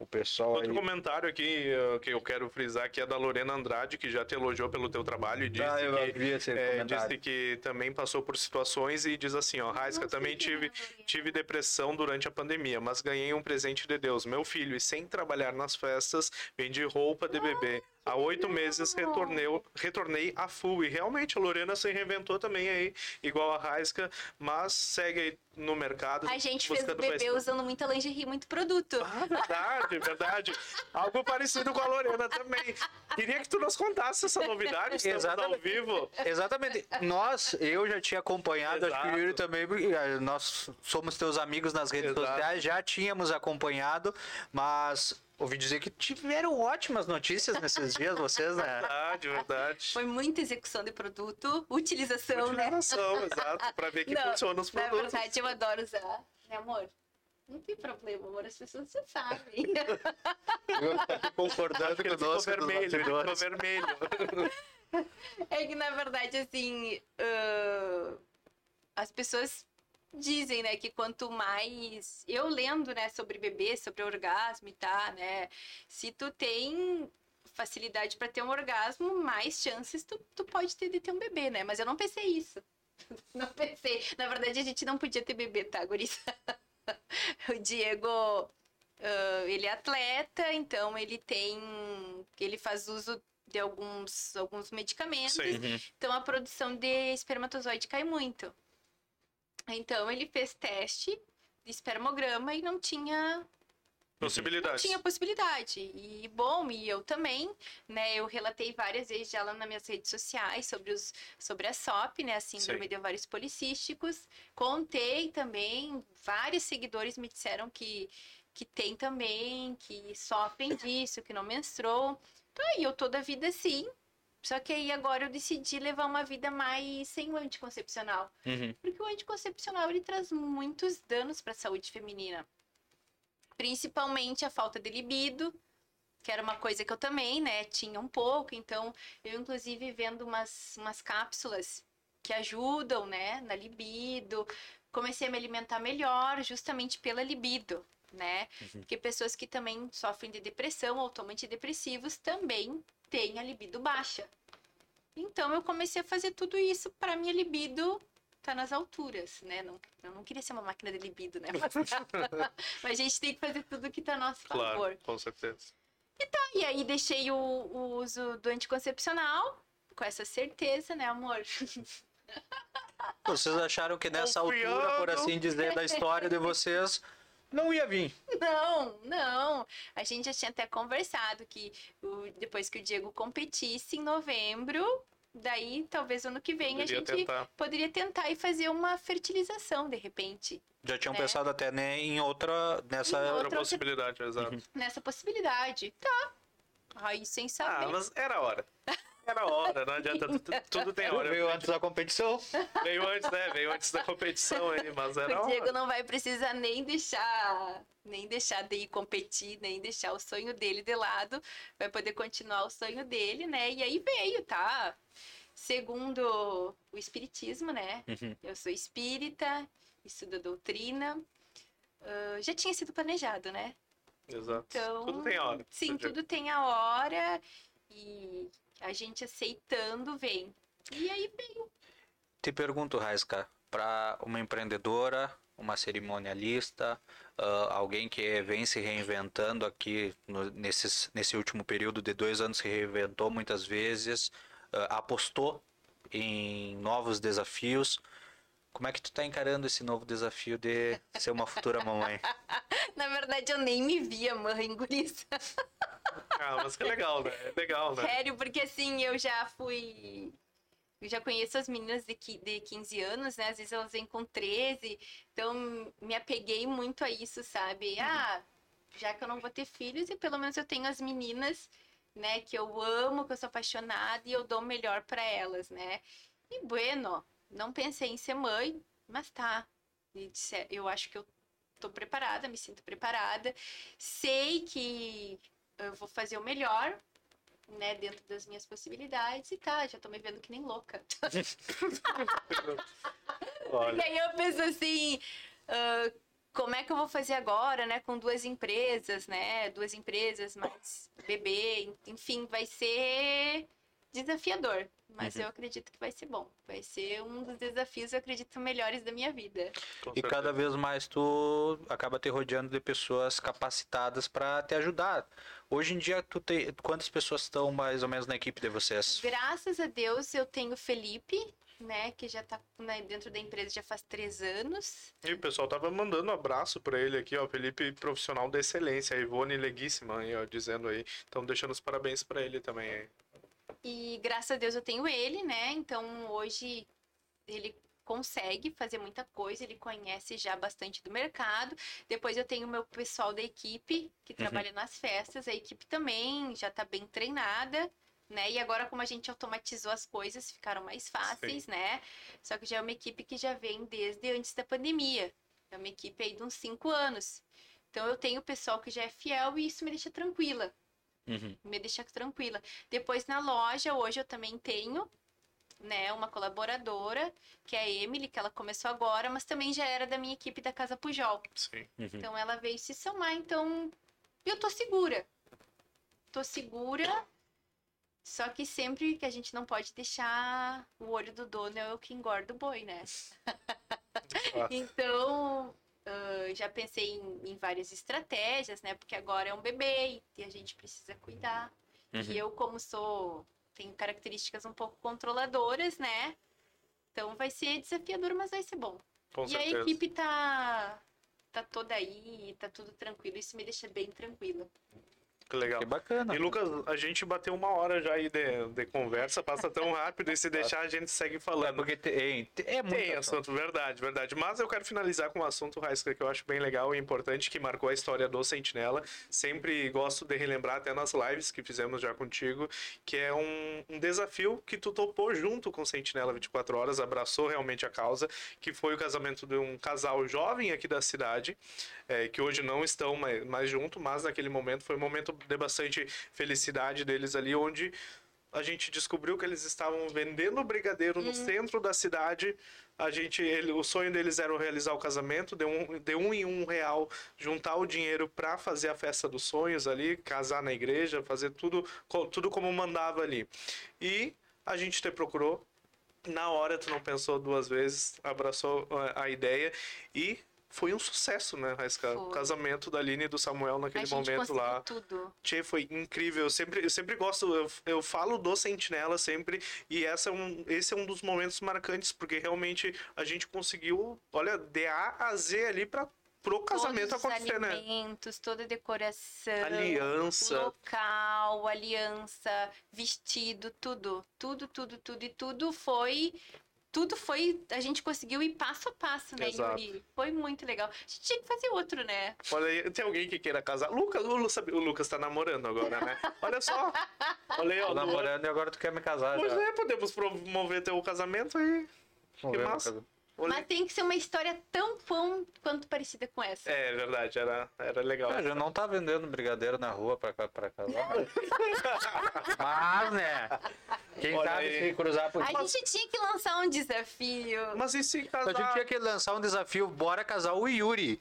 O pessoal Outro aí... comentário aqui uh, que eu quero frisar que é da Lorena Andrade, que já te elogiou pelo teu trabalho e disse, Ah, eu que, vi esse é, disse que também passou por situações e diz assim, ó, Raisca, também tive, tive depressão durante a pandemia, mas ganhei um presente de Deus, meu filho, e sem trabalhar nas festas, vendi roupa de bebê. Há oito meses retornei, retornei a full. E realmente a Lorena se reinventou também aí, igual a Raisca, mas segue aí no mercado. A gente fez bebê conhecimento. usando muita lingerie, muito produto. Ah, verdade, verdade. Algo parecido com a Lorena também. Queria que tu nos contasse essa novidade, estamos ao Exatamente. vivo. Exatamente. Nós, eu já tinha acompanhado, acho que o Exato. Yuri também, eh, nós somos teus amigos nas redes Exato. sociais, já tínhamos acompanhado, mas ouvi dizer que tiveram ótimas notícias nesses dias, vocês, né? Verdade, verdade. Foi muita execução de produto, utilização, né? Utilização, exato, pra ver que Não, funciona os Na produtos. verdade, eu adoro usar, né, amor? Não tem problema, amor, as pessoas já sabem. Concordando Porque ele ficou vermelho, ele ficou vermelho. É que, na verdade, assim, ah, as pessoas dizem, né, que quanto mais... Eu lendo, né, sobre bebê, sobre orgasmo e tá, né, se tu tem facilidade para ter um orgasmo, mais chances tu, tu pode ter de ter um bebê, né? Mas eu não pensei isso. Não pensei. Na verdade, a gente não podia ter bebê, tá, Guris? o Diego, ah, ele é atleta, então ele tem... Ele faz uso de alguns, alguns medicamentos. Sim. Então a produção de espermatozoide cai muito. Então ele fez teste de espermograma e não tinha não Possibilidades. tinha possibilidade. E bom, e eu também, né? Eu relatei várias vezes lá nas minhas redes sociais sobre, os, sobre a SOP, né? A síndrome Sim. de ovários policísticos. Contei também, vários seguidores me disseram que, que tem também, que sofrem disso, que não menstruam. Então aí eu toda a vida assim. Só que aí agora eu decidi levar uma vida mais sem o anticoncepcional. Uhum. Porque o anticoncepcional ele traz muitos danos para a saúde feminina. Principalmente a falta de libido, que era uma coisa que eu também, né, tinha um pouco. Então, eu inclusive vendo umas, umas cápsulas que ajudam, né, na libido. Comecei a me alimentar melhor justamente pela libido, né? Porque pessoas que também sofrem de depressão ou tomam antidepressivos também têm a libido baixa. Então eu comecei a fazer tudo isso para minha libido tá nas alturas, né? Não, eu não queria ser uma máquina de libido, né? Mas, mas a gente tem que fazer tudo que tá a nosso favor. Claro, com certeza. E aí deixei o, o uso do anticoncepcional com essa certeza, né, amor? Vocês acharam que nessa Confiando. altura, por assim dizer, da história de vocês, não ia vir. Não, não. A gente já tinha até conversado que o- depois que o Diego competisse em novembro, daí talvez ano que vem a Poderia gente tentar. poderia tentar e fazer uma fertilização de repente. Já tinham É. pensado até né, em outra, nessa... Em Outra outra possibilidade, exato. Nessa possibilidade. Tá. Aí sem saber. Ah, mas era a hora. Era a hora, não adianta. tu- tu- Tudo tem hora. Veio antes da competição. Veio antes, né? Veio antes da competição aí, mas era a O Diego hora. não vai precisar nem deixar, nem deixar de ir competir, nem deixar o sonho dele de lado. Vai poder continuar o sonho dele, né? E aí veio, tá? Segundo o espiritismo, né? Uhum. Eu sou espírita, estudo a doutrina. Ah, já tinha sido planejado, né? Exato. Então, Tudo tem hora. Sim, tudo tem a hora e a gente aceitando vem. E aí veio. Te pergunto, Raiska, para uma empreendedora, uma cerimonialista, ah, alguém que vem se reinventando aqui no- nesses, nesse último período de dois anos, se reinventou muitas vezes, ah, apostou em novos desafios. Como é que tu tá encarando esse novo desafio de ser uma futura mamãe? Na verdade, eu nem me via mãe, gurisa. Ah, mas que legal, né? É legal, né? Sério, porque assim, eu já fui. Eu já conheço as meninas de, de 15 anos, né? Às vezes elas vêm com 13. Então, me apeguei muito a isso, sabe? Ah, já que eu não vou ter filhos, e pelo menos eu tenho as meninas, né? Que eu amo, que eu sou apaixonada e eu dou o melhor pra elas, né? E bueno, não pensei em ser mãe, mas tá. Disse- Eu acho que eu tô preparada, me sinto preparada. Sei que eu vou fazer o melhor, né, dentro das minhas possibilidades e tá, já tô me vendo que nem louca. Porque aí eu penso assim, uh, como é que eu vou fazer agora, né? Com duas empresas, né? Duas empresas, mais bebê, enfim, vai ser desafiador. Mas uhum. eu acredito que vai ser bom. Vai ser um dos desafios, eu acredito, melhores da minha vida. e cada vez mais tu acaba te rodeando de pessoas capacitadas para te ajudar. Hoje em dia, tu tem quantas pessoas estão mais ou menos na equipe de vocês? Graças a Deus, eu tenho o Felipe, né, que já está né, dentro da empresa já faz três anos. E o pessoal tava mandando um abraço para ele aqui, ó, Felipe, profissional de excelência, a Ivone Leguíssima, aí, ó, dizendo aí. Então, deixando os parabéns para ele também. E graças a Deus eu tenho ele, né? Então, hoje ele consegue fazer muita coisa, ele conhece já bastante do mercado. Depois eu tenho o meu pessoal da equipe que uhum. trabalha nas festas, a equipe também já está bem treinada né? E agora, como a gente automatizou as coisas, ficaram mais fáceis, Sim. né? Só que já é uma equipe que já vem desde antes da pandemia. É uma equipe aí de uns cinco anos. Então, eu tenho pessoal que já é fiel e isso me deixa tranquila. Uhum. Me deixa tranquila. Depois, na loja, hoje eu também tenho né, uma colaboradora, que é a Emily, que ela começou agora, mas também já era da minha equipe da Casa Pujol. Sim. Uhum. Então ela veio se somar, então eu tô segura. Tô segura só que sempre que a gente não pode deixar o olho do dono é o que engorda o boi, né? então, uh, já pensei em, em, várias estratégias, né? Porque agora é um bebê e a gente precisa cuidar. Uhum. E eu, como sou, tenho características um pouco controladoras, né? Então vai ser desafiador, mas vai ser bom. Com e certeza. a equipe tá, tá toda aí, tá tudo tranquilo. Isso me deixa bem tranquila. Que legal. Que bacana. E Lucas, a gente bateu uma hora já aí de, de conversa, passa tão rápido e se deixar a gente segue falando. É porque tem, é muito tem assunto, verdade, verdade. Mas eu quero finalizar com um assunto, Raíssa, que eu acho bem legal e importante, que marcou a história do Sentinela. Sempre gosto de relembrar até nas lives que fizemos já contigo, que é um, um desafio que tu topou junto com o Sentinela 24 Horas, abraçou realmente a causa, que foi o casamento de um casal jovem aqui da cidade, é, que hoje não estão mais, mais junto, mas naquele momento foi um momento de bastante felicidade deles ali, onde a gente descobriu que eles estavam vendendo brigadeiro hum. no centro da cidade. A gente, ele, o sonho deles era realizar o casamento, de um, de um em um real, juntar o dinheiro para fazer a festa dos sonhos ali, casar na igreja, fazer tudo, tudo como mandava ali. E a gente te procurou. Na hora tu não pensou duas vezes, abraçou a, a ideia e foi um sucesso, né, Raíssa? O casamento da Aline e do Samuel naquele momento lá. Tudo. Tchê, foi incrível. Eu sempre, eu sempre gosto, eu, eu falo do Sentinela sempre, e essa é um, esse é um dos momentos marcantes, porque realmente a gente conseguiu, olha, de A a Z ali pra pro casamento Todos acontecer, né? alimentos, né? toda a decoração, aliança, local, aliança, vestido, tudo, tudo, tudo, tudo e tudo foi tudo foi. A gente conseguiu ir passo a passo, né, Exato. Yuri? Foi muito legal. A gente tinha que fazer outro, né? Olha aí, tem alguém que queira casar. Lucas, o, Lucas, o Lucas tá namorando agora, né? Olha só. Olha aí, ó. Tô namorando e agora tu quer me casar. Pois já. é, podemos promover teu casamento e. que massa. Mas tem que ser uma história tão bom quanto parecida com essa. É verdade, era, era legal. É, já não tá vendendo brigadeiro na rua pra, pra casar. Mas, né? Quem Olha sabe aí. se cruzar por A gente tinha que lançar um desafio. Mas e se casar? A gente tinha que lançar um desafio, bora casar o Yuri.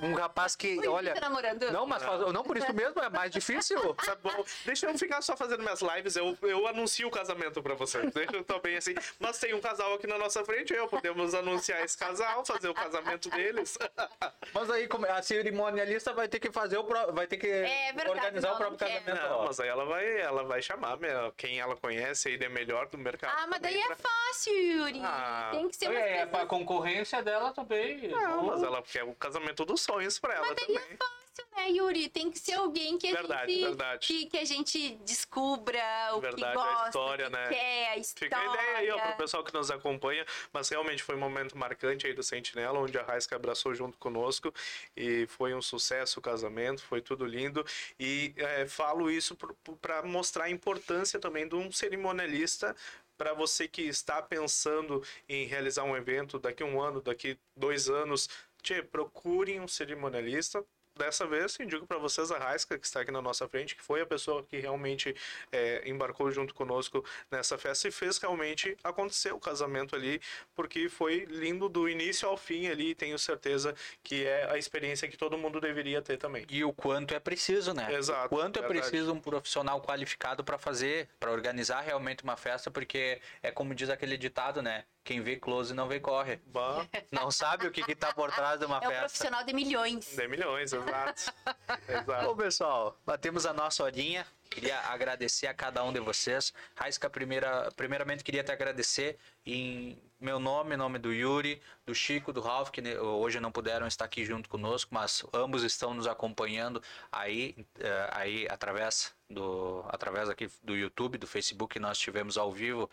Um rapaz que, o olha. Tá namorando? Não, mas faz... não por isso mesmo, é mais difícil. Tá bom. Deixa eu ficar só fazendo minhas lives, eu, eu anuncio o casamento pra vocês. Deixa eu tô bem assim. Mas tem um casal aqui na nossa frente, eu podemos anunciar esse casal, fazer o casamento deles. Mas aí a cerimonialista vai ter que fazer o pro... vai ter que é verdade, organizar não, o próprio casamento. Não, mas aí ela vai, ela vai chamar meu, quem ela conhece aí de melhor do mercado. Ah, mas daí é pra... é fácil, Yuri. Ah, tem que ser uma É, pra concorrência dela também. Não, mas ela quer o casamento dos sonhos pra ela mas também. Daí é fácil fácil, né, Yuri? Tem que ser alguém que a verdade, gente verdade. Que, que a gente descubra o verdade, que gosta, a história, que né? quer, a história. Fica a ideia aí, ó, pro pessoal que nos acompanha, mas realmente foi um momento marcante aí do Sentinela, onde a Raisca abraçou junto conosco e foi um sucesso o casamento, foi tudo lindo e é, falo isso para mostrar a importância também de um cerimonialista para você que está pensando em realizar um evento daqui a um ano, daqui dois anos, te procure um cerimonialista, dessa vez indico para vocês a Raiska, que está aqui na nossa frente, que foi a pessoa que realmente é, embarcou junto conosco nessa festa e fez realmente acontecer o casamento ali, porque foi lindo do início ao fim ali, tenho certeza que é a experiência que todo mundo deveria ter também. E o quanto é preciso, né? Exato. O quanto é é preciso um profissional qualificado para fazer, para organizar realmente uma festa, porque é como diz aquele ditado, né? Quem vê close não vê corre. Bah. Não sabe o que está por trás de uma é festa. É um profissional de milhões. De milhões, exato. exato. Bom, pessoal, batemos a nossa horinha. Queria agradecer a cada um de vocês. Raisca, primeira, primeiramente queria te agradecer em meu nome, em nome do Yuri, do Chico, do Ralph, que hoje não puderam estar aqui junto conosco, mas ambos estão nos acompanhando aí, eh, aí através do através aqui do YouTube, do Facebook, nós tivemos ao vivo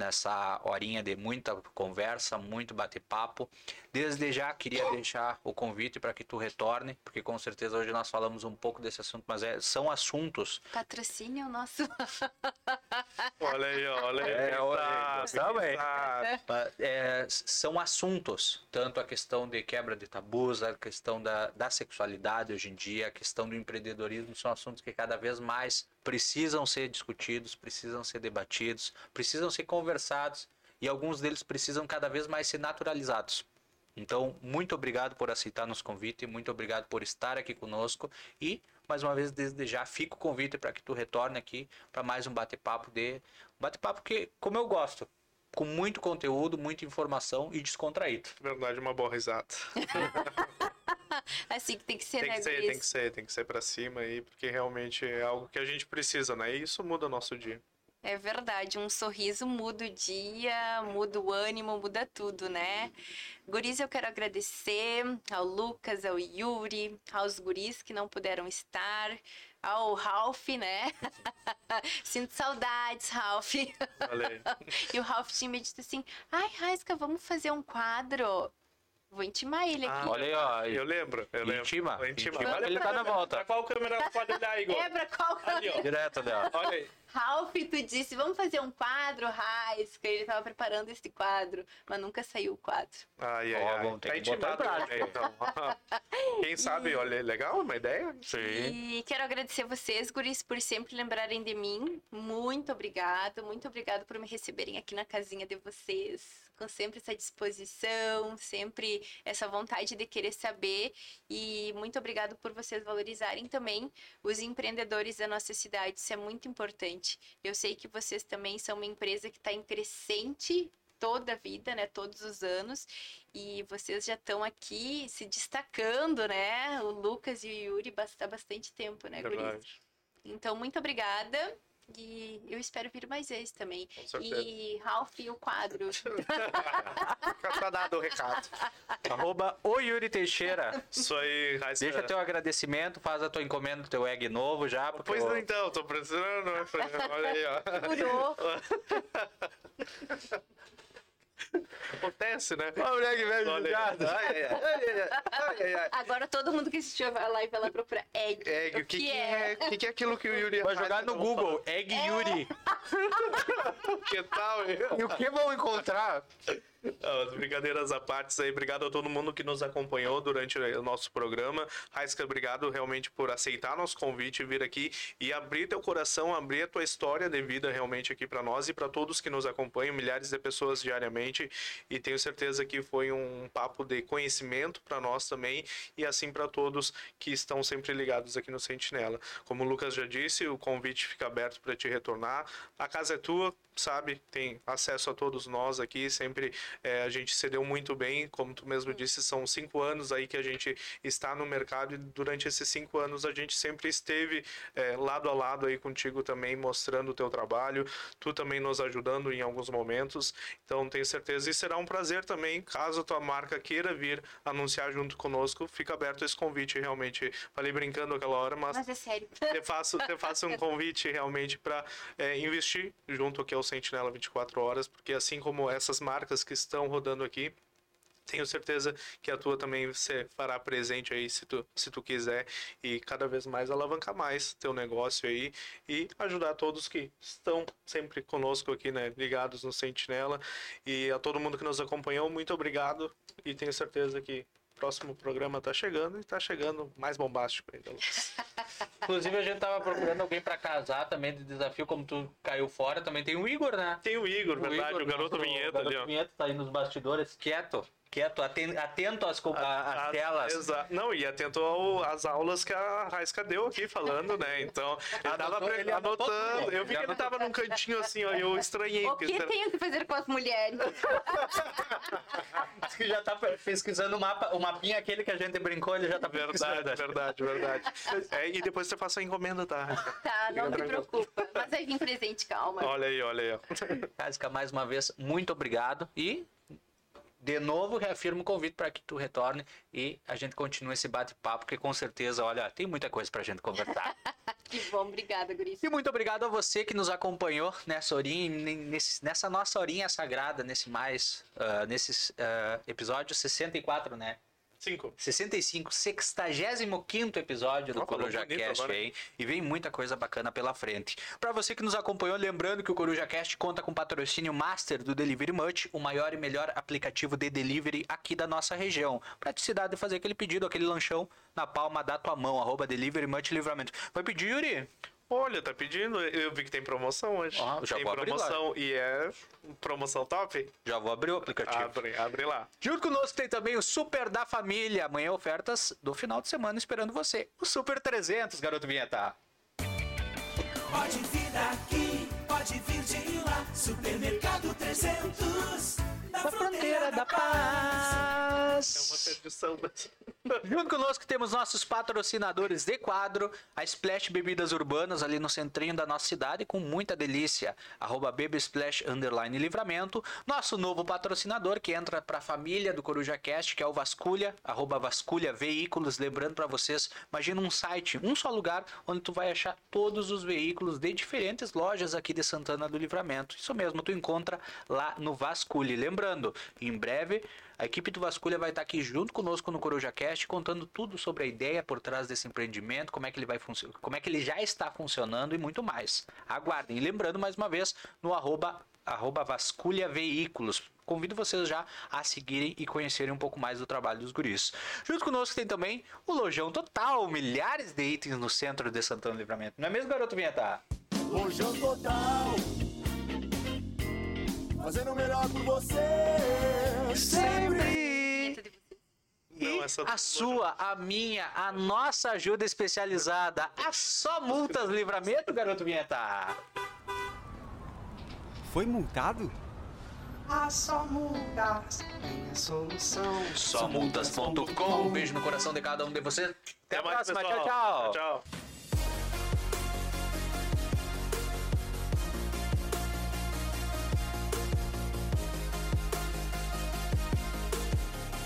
nessa horinha de muita conversa, muito bate-papo. Desde já queria deixar o convite para que tu retorne, porque com certeza hoje nós falamos um pouco desse assunto, mas é, são assuntos. Patrocínio nosso. olha aí, olha aí. É, olha aí. É, são assuntos, tanto a questão de quebra de tabus, a questão da, da sexualidade hoje em dia, a questão do empreendedorismo, são assuntos que cada vez mais precisam ser discutidos, precisam ser debatidos, precisam ser conversados e alguns deles precisam cada vez mais ser naturalizados. Então, muito obrigado por aceitar nosso convite, muito obrigado por estar aqui conosco e mais uma vez desde já fica o convite para que tu retorne aqui para mais um bate-papo de bate-papo que como eu gosto, com muito conteúdo, muita informação e descontraído. Verdade, uma boa risada. assim que tem que ser, tem que né, ser, Tem que ser, tem que ser para cima aí, porque realmente é algo que a gente precisa, né? E isso muda o nosso dia. É verdade, um sorriso muda o dia, muda o ânimo, muda tudo, né? Guris, eu quero agradecer ao Lucas, ao Yuri, aos guris que não puderam estar, ao Ralph, né? Sinto saudades, Ralph. Valeu. e o Ralph tinha me dito assim: ai, Raisca, vamos fazer um quadro. Vou intimar ele aqui. Ah, olha aí, ó. Eu lembro, eu lembro. Intima. Intima. Intima. Ele tá na volta. Pra qual câmera pode olhar, Igor? É, pra qual câmera? Ali, ó. Direto dela. Olha aí. Ralph, tu disse, vamos fazer um quadro, Raisca. Ele tava preparando esse quadro, mas nunca saiu o quadro. Ai, ai, ai. Tá em prática. Né, então. Quem sabe, olha, legal, uma ideia. Sim. E quero agradecer vocês, guris, por sempre lembrarem de mim. Muito obrigado, muito obrigado por me receberem aqui na casinha de vocês. Com sempre essa disposição, sempre essa vontade de querer saber. E muito obrigado por vocês valorizarem também os empreendedores da nossa cidade. Isso é muito importante. Eu sei que vocês também são uma empresa que está em crescente toda a vida, né? Todos os anos. E vocês já estão aqui se destacando, né? O Lucas e o Yuri há bastante tempo, né, Guris? Então, muito obrigada. E eu espero vir mais vezes também. E Ralph, o quadro. tá dado o recado. Arroba o Yuri Teixeira. Isso aí, Raíssa. Deixa teu agradecimento, faz a tua encomenda do teu egg novo já. Pois eu... então, tô precisando. Né? Olha aí, ó. Segurou. Acontece, né? Olha que velho Agora todo mundo que assistiu a live vai lá procurar egg. Egg, o que, que, que é? O que, que é aquilo que o Yuri Vai jogar no Google, egg é. Yuri. que tal? E o que vão encontrar? As brincadeiras à parte aí, obrigado a todo mundo que nos acompanhou durante o nosso programa. Raiska, obrigado realmente por aceitar nosso convite, vir aqui e abrir teu coração, abrir a tua história de vida realmente aqui para nós e para todos que nos acompanham, milhares de pessoas diariamente. E tenho certeza que foi um papo de conhecimento para nós também e assim para todos que estão sempre ligados aqui no Sentinela. Como o Lucas já disse, o convite fica aberto para te retornar. A casa é tua, sabe? Tem acesso a todos nós aqui, sempre é, a gente cedeu muito bem, como tu mesmo disse, são cinco anos aí que a gente está no mercado e durante esses cinco anos a gente sempre esteve é, lado a lado aí contigo também, mostrando o teu trabalho, tu também nos ajudando em alguns momentos, então tenho certeza e será um prazer também, caso tua marca queira vir anunciar junto conosco, fica aberto esse convite realmente, falei brincando aquela hora, mas, mas é sério. Te faço, te faço um convite realmente para é, investir junto aqui ao Sentinela 24 horas, porque assim como essas marcas que estão rodando aqui, tenho certeza que a tua também você fará presente aí se tu, se tu quiser e cada vez mais alavancar mais teu negócio aí e ajudar todos que estão sempre conosco aqui, né, ligados no Sentinela e a todo mundo que nos acompanhou, muito obrigado e tenho certeza que próximo programa tá chegando e tá chegando mais bombástico ainda. Inclusive, a gente tava procurando alguém pra casar também de desafio, como tu caiu fora, também tem o Igor, né? Tem o Igor, O verdade, Igor, o garoto nosso- vinheta o garoto ali, ó. vinheta tá aí nos bastidores, quieto, quieto, aten- atento às, a- telas. exa- Não, e atento ao- às aulas que a Raisca deu aqui falando, né? Então, ele tava Anotou- pre- ele anotando. tudo. Eu vi que ele tava num cantinho assim, ó, eu estranhei. O que será- tenho que fazer com as mulheres? Diz que já tá pesquisando o mapa, o mapinha aquele que a gente brincou, ele já tá pesquisando. Verdade, verdade, verdade. É, e depois você passa a encomenda, tá? Raisca? Tá, não se preocupa. Mas vai vir presente, calma. Olha aí, olha aí, ó. Casca, mais uma vez, muito obrigado e de novo reafirmo o convite para que tu retorne e a gente continue esse bate-papo, porque com certeza, olha, tem muita coisa pra gente conversar. Que bom, obrigada, Guris. e muito obrigado a você que nos acompanhou nessa horinha, nesse- nessa nossa horinha sagrada, nesse mais, ah, nesses ah, episódios 64, né? Cinco. 65, 65 episódio do falou Coruja bonito Cast agora, aí. E vem muita coisa bacana pela frente. Pra você que nos acompanhou, lembrando que o Coruja Cast conta com patrocínio master do Delivery Much, o maior e melhor aplicativo de delivery aqui da nossa região. Praticidade de fazer aquele pedido, aquele lanchão na palma da tua mão, arroba Delivery Much Livramento. Vai pedir, Yuri? Olha, tá pedindo. Eu vi que tem promoção hoje. Ó, já tem vou abrir lá. promoção e é promoção top? Já vou abrir o aplicativo. Abre, abre lá. Junto conosco tem também o Super da Família. Amanhã ofertas do final de semana esperando você. O Super 300, garoto vinheta. Pode vir daqui, pode vir de lá. Supermercado 300, da fronteira da paz. É uma perdição. Junto conosco temos nossos patrocinadores de quadro, a Splash Bebidas Urbanas ali no centrinho da nossa cidade, com muita delícia. Arroba Babysplash Underline Livramento. Nosso novo patrocinador que entra para a família do Coruja Cast, que é o Vasculha, arroba Vasculha Veículos. Lembrando para vocês, imagina um site, um só lugar, onde tu vai achar todos os veículos de diferentes lojas aqui de Santana do Livramento. Isso mesmo, tu encontra lá no Vasculhe. Lembrando, em breve a equipe do Vasculha vai estar aqui junto conosco no Coruja Cast, contando tudo sobre a ideia por trás desse empreendimento, como é que ele vai funcionar, como é que ele já está funcionando e muito mais. Aguardem. E lembrando mais uma vez no arroba, arroba Vasculha Veículos. Convido vocês já a seguirem e conhecerem um pouco mais do trabalho dos guris. Junto conosco tem também o Lojão Total, milhares de itens no centro de Santana Livramento. Não é mesmo, garoto Vinheta? Lojão Total Fazendo o melhor por você Sempre! E Não, essa a sua, a minha, a nossa ajuda especializada, a Só Multas Livramento, garoto Vinheta. Foi multado? Há só mudas tem a solução. Somultas.com. Um beijo no coração de cada um de vocês. Até, a mais, próxima. pessoal. Tchau, tchau. tchau.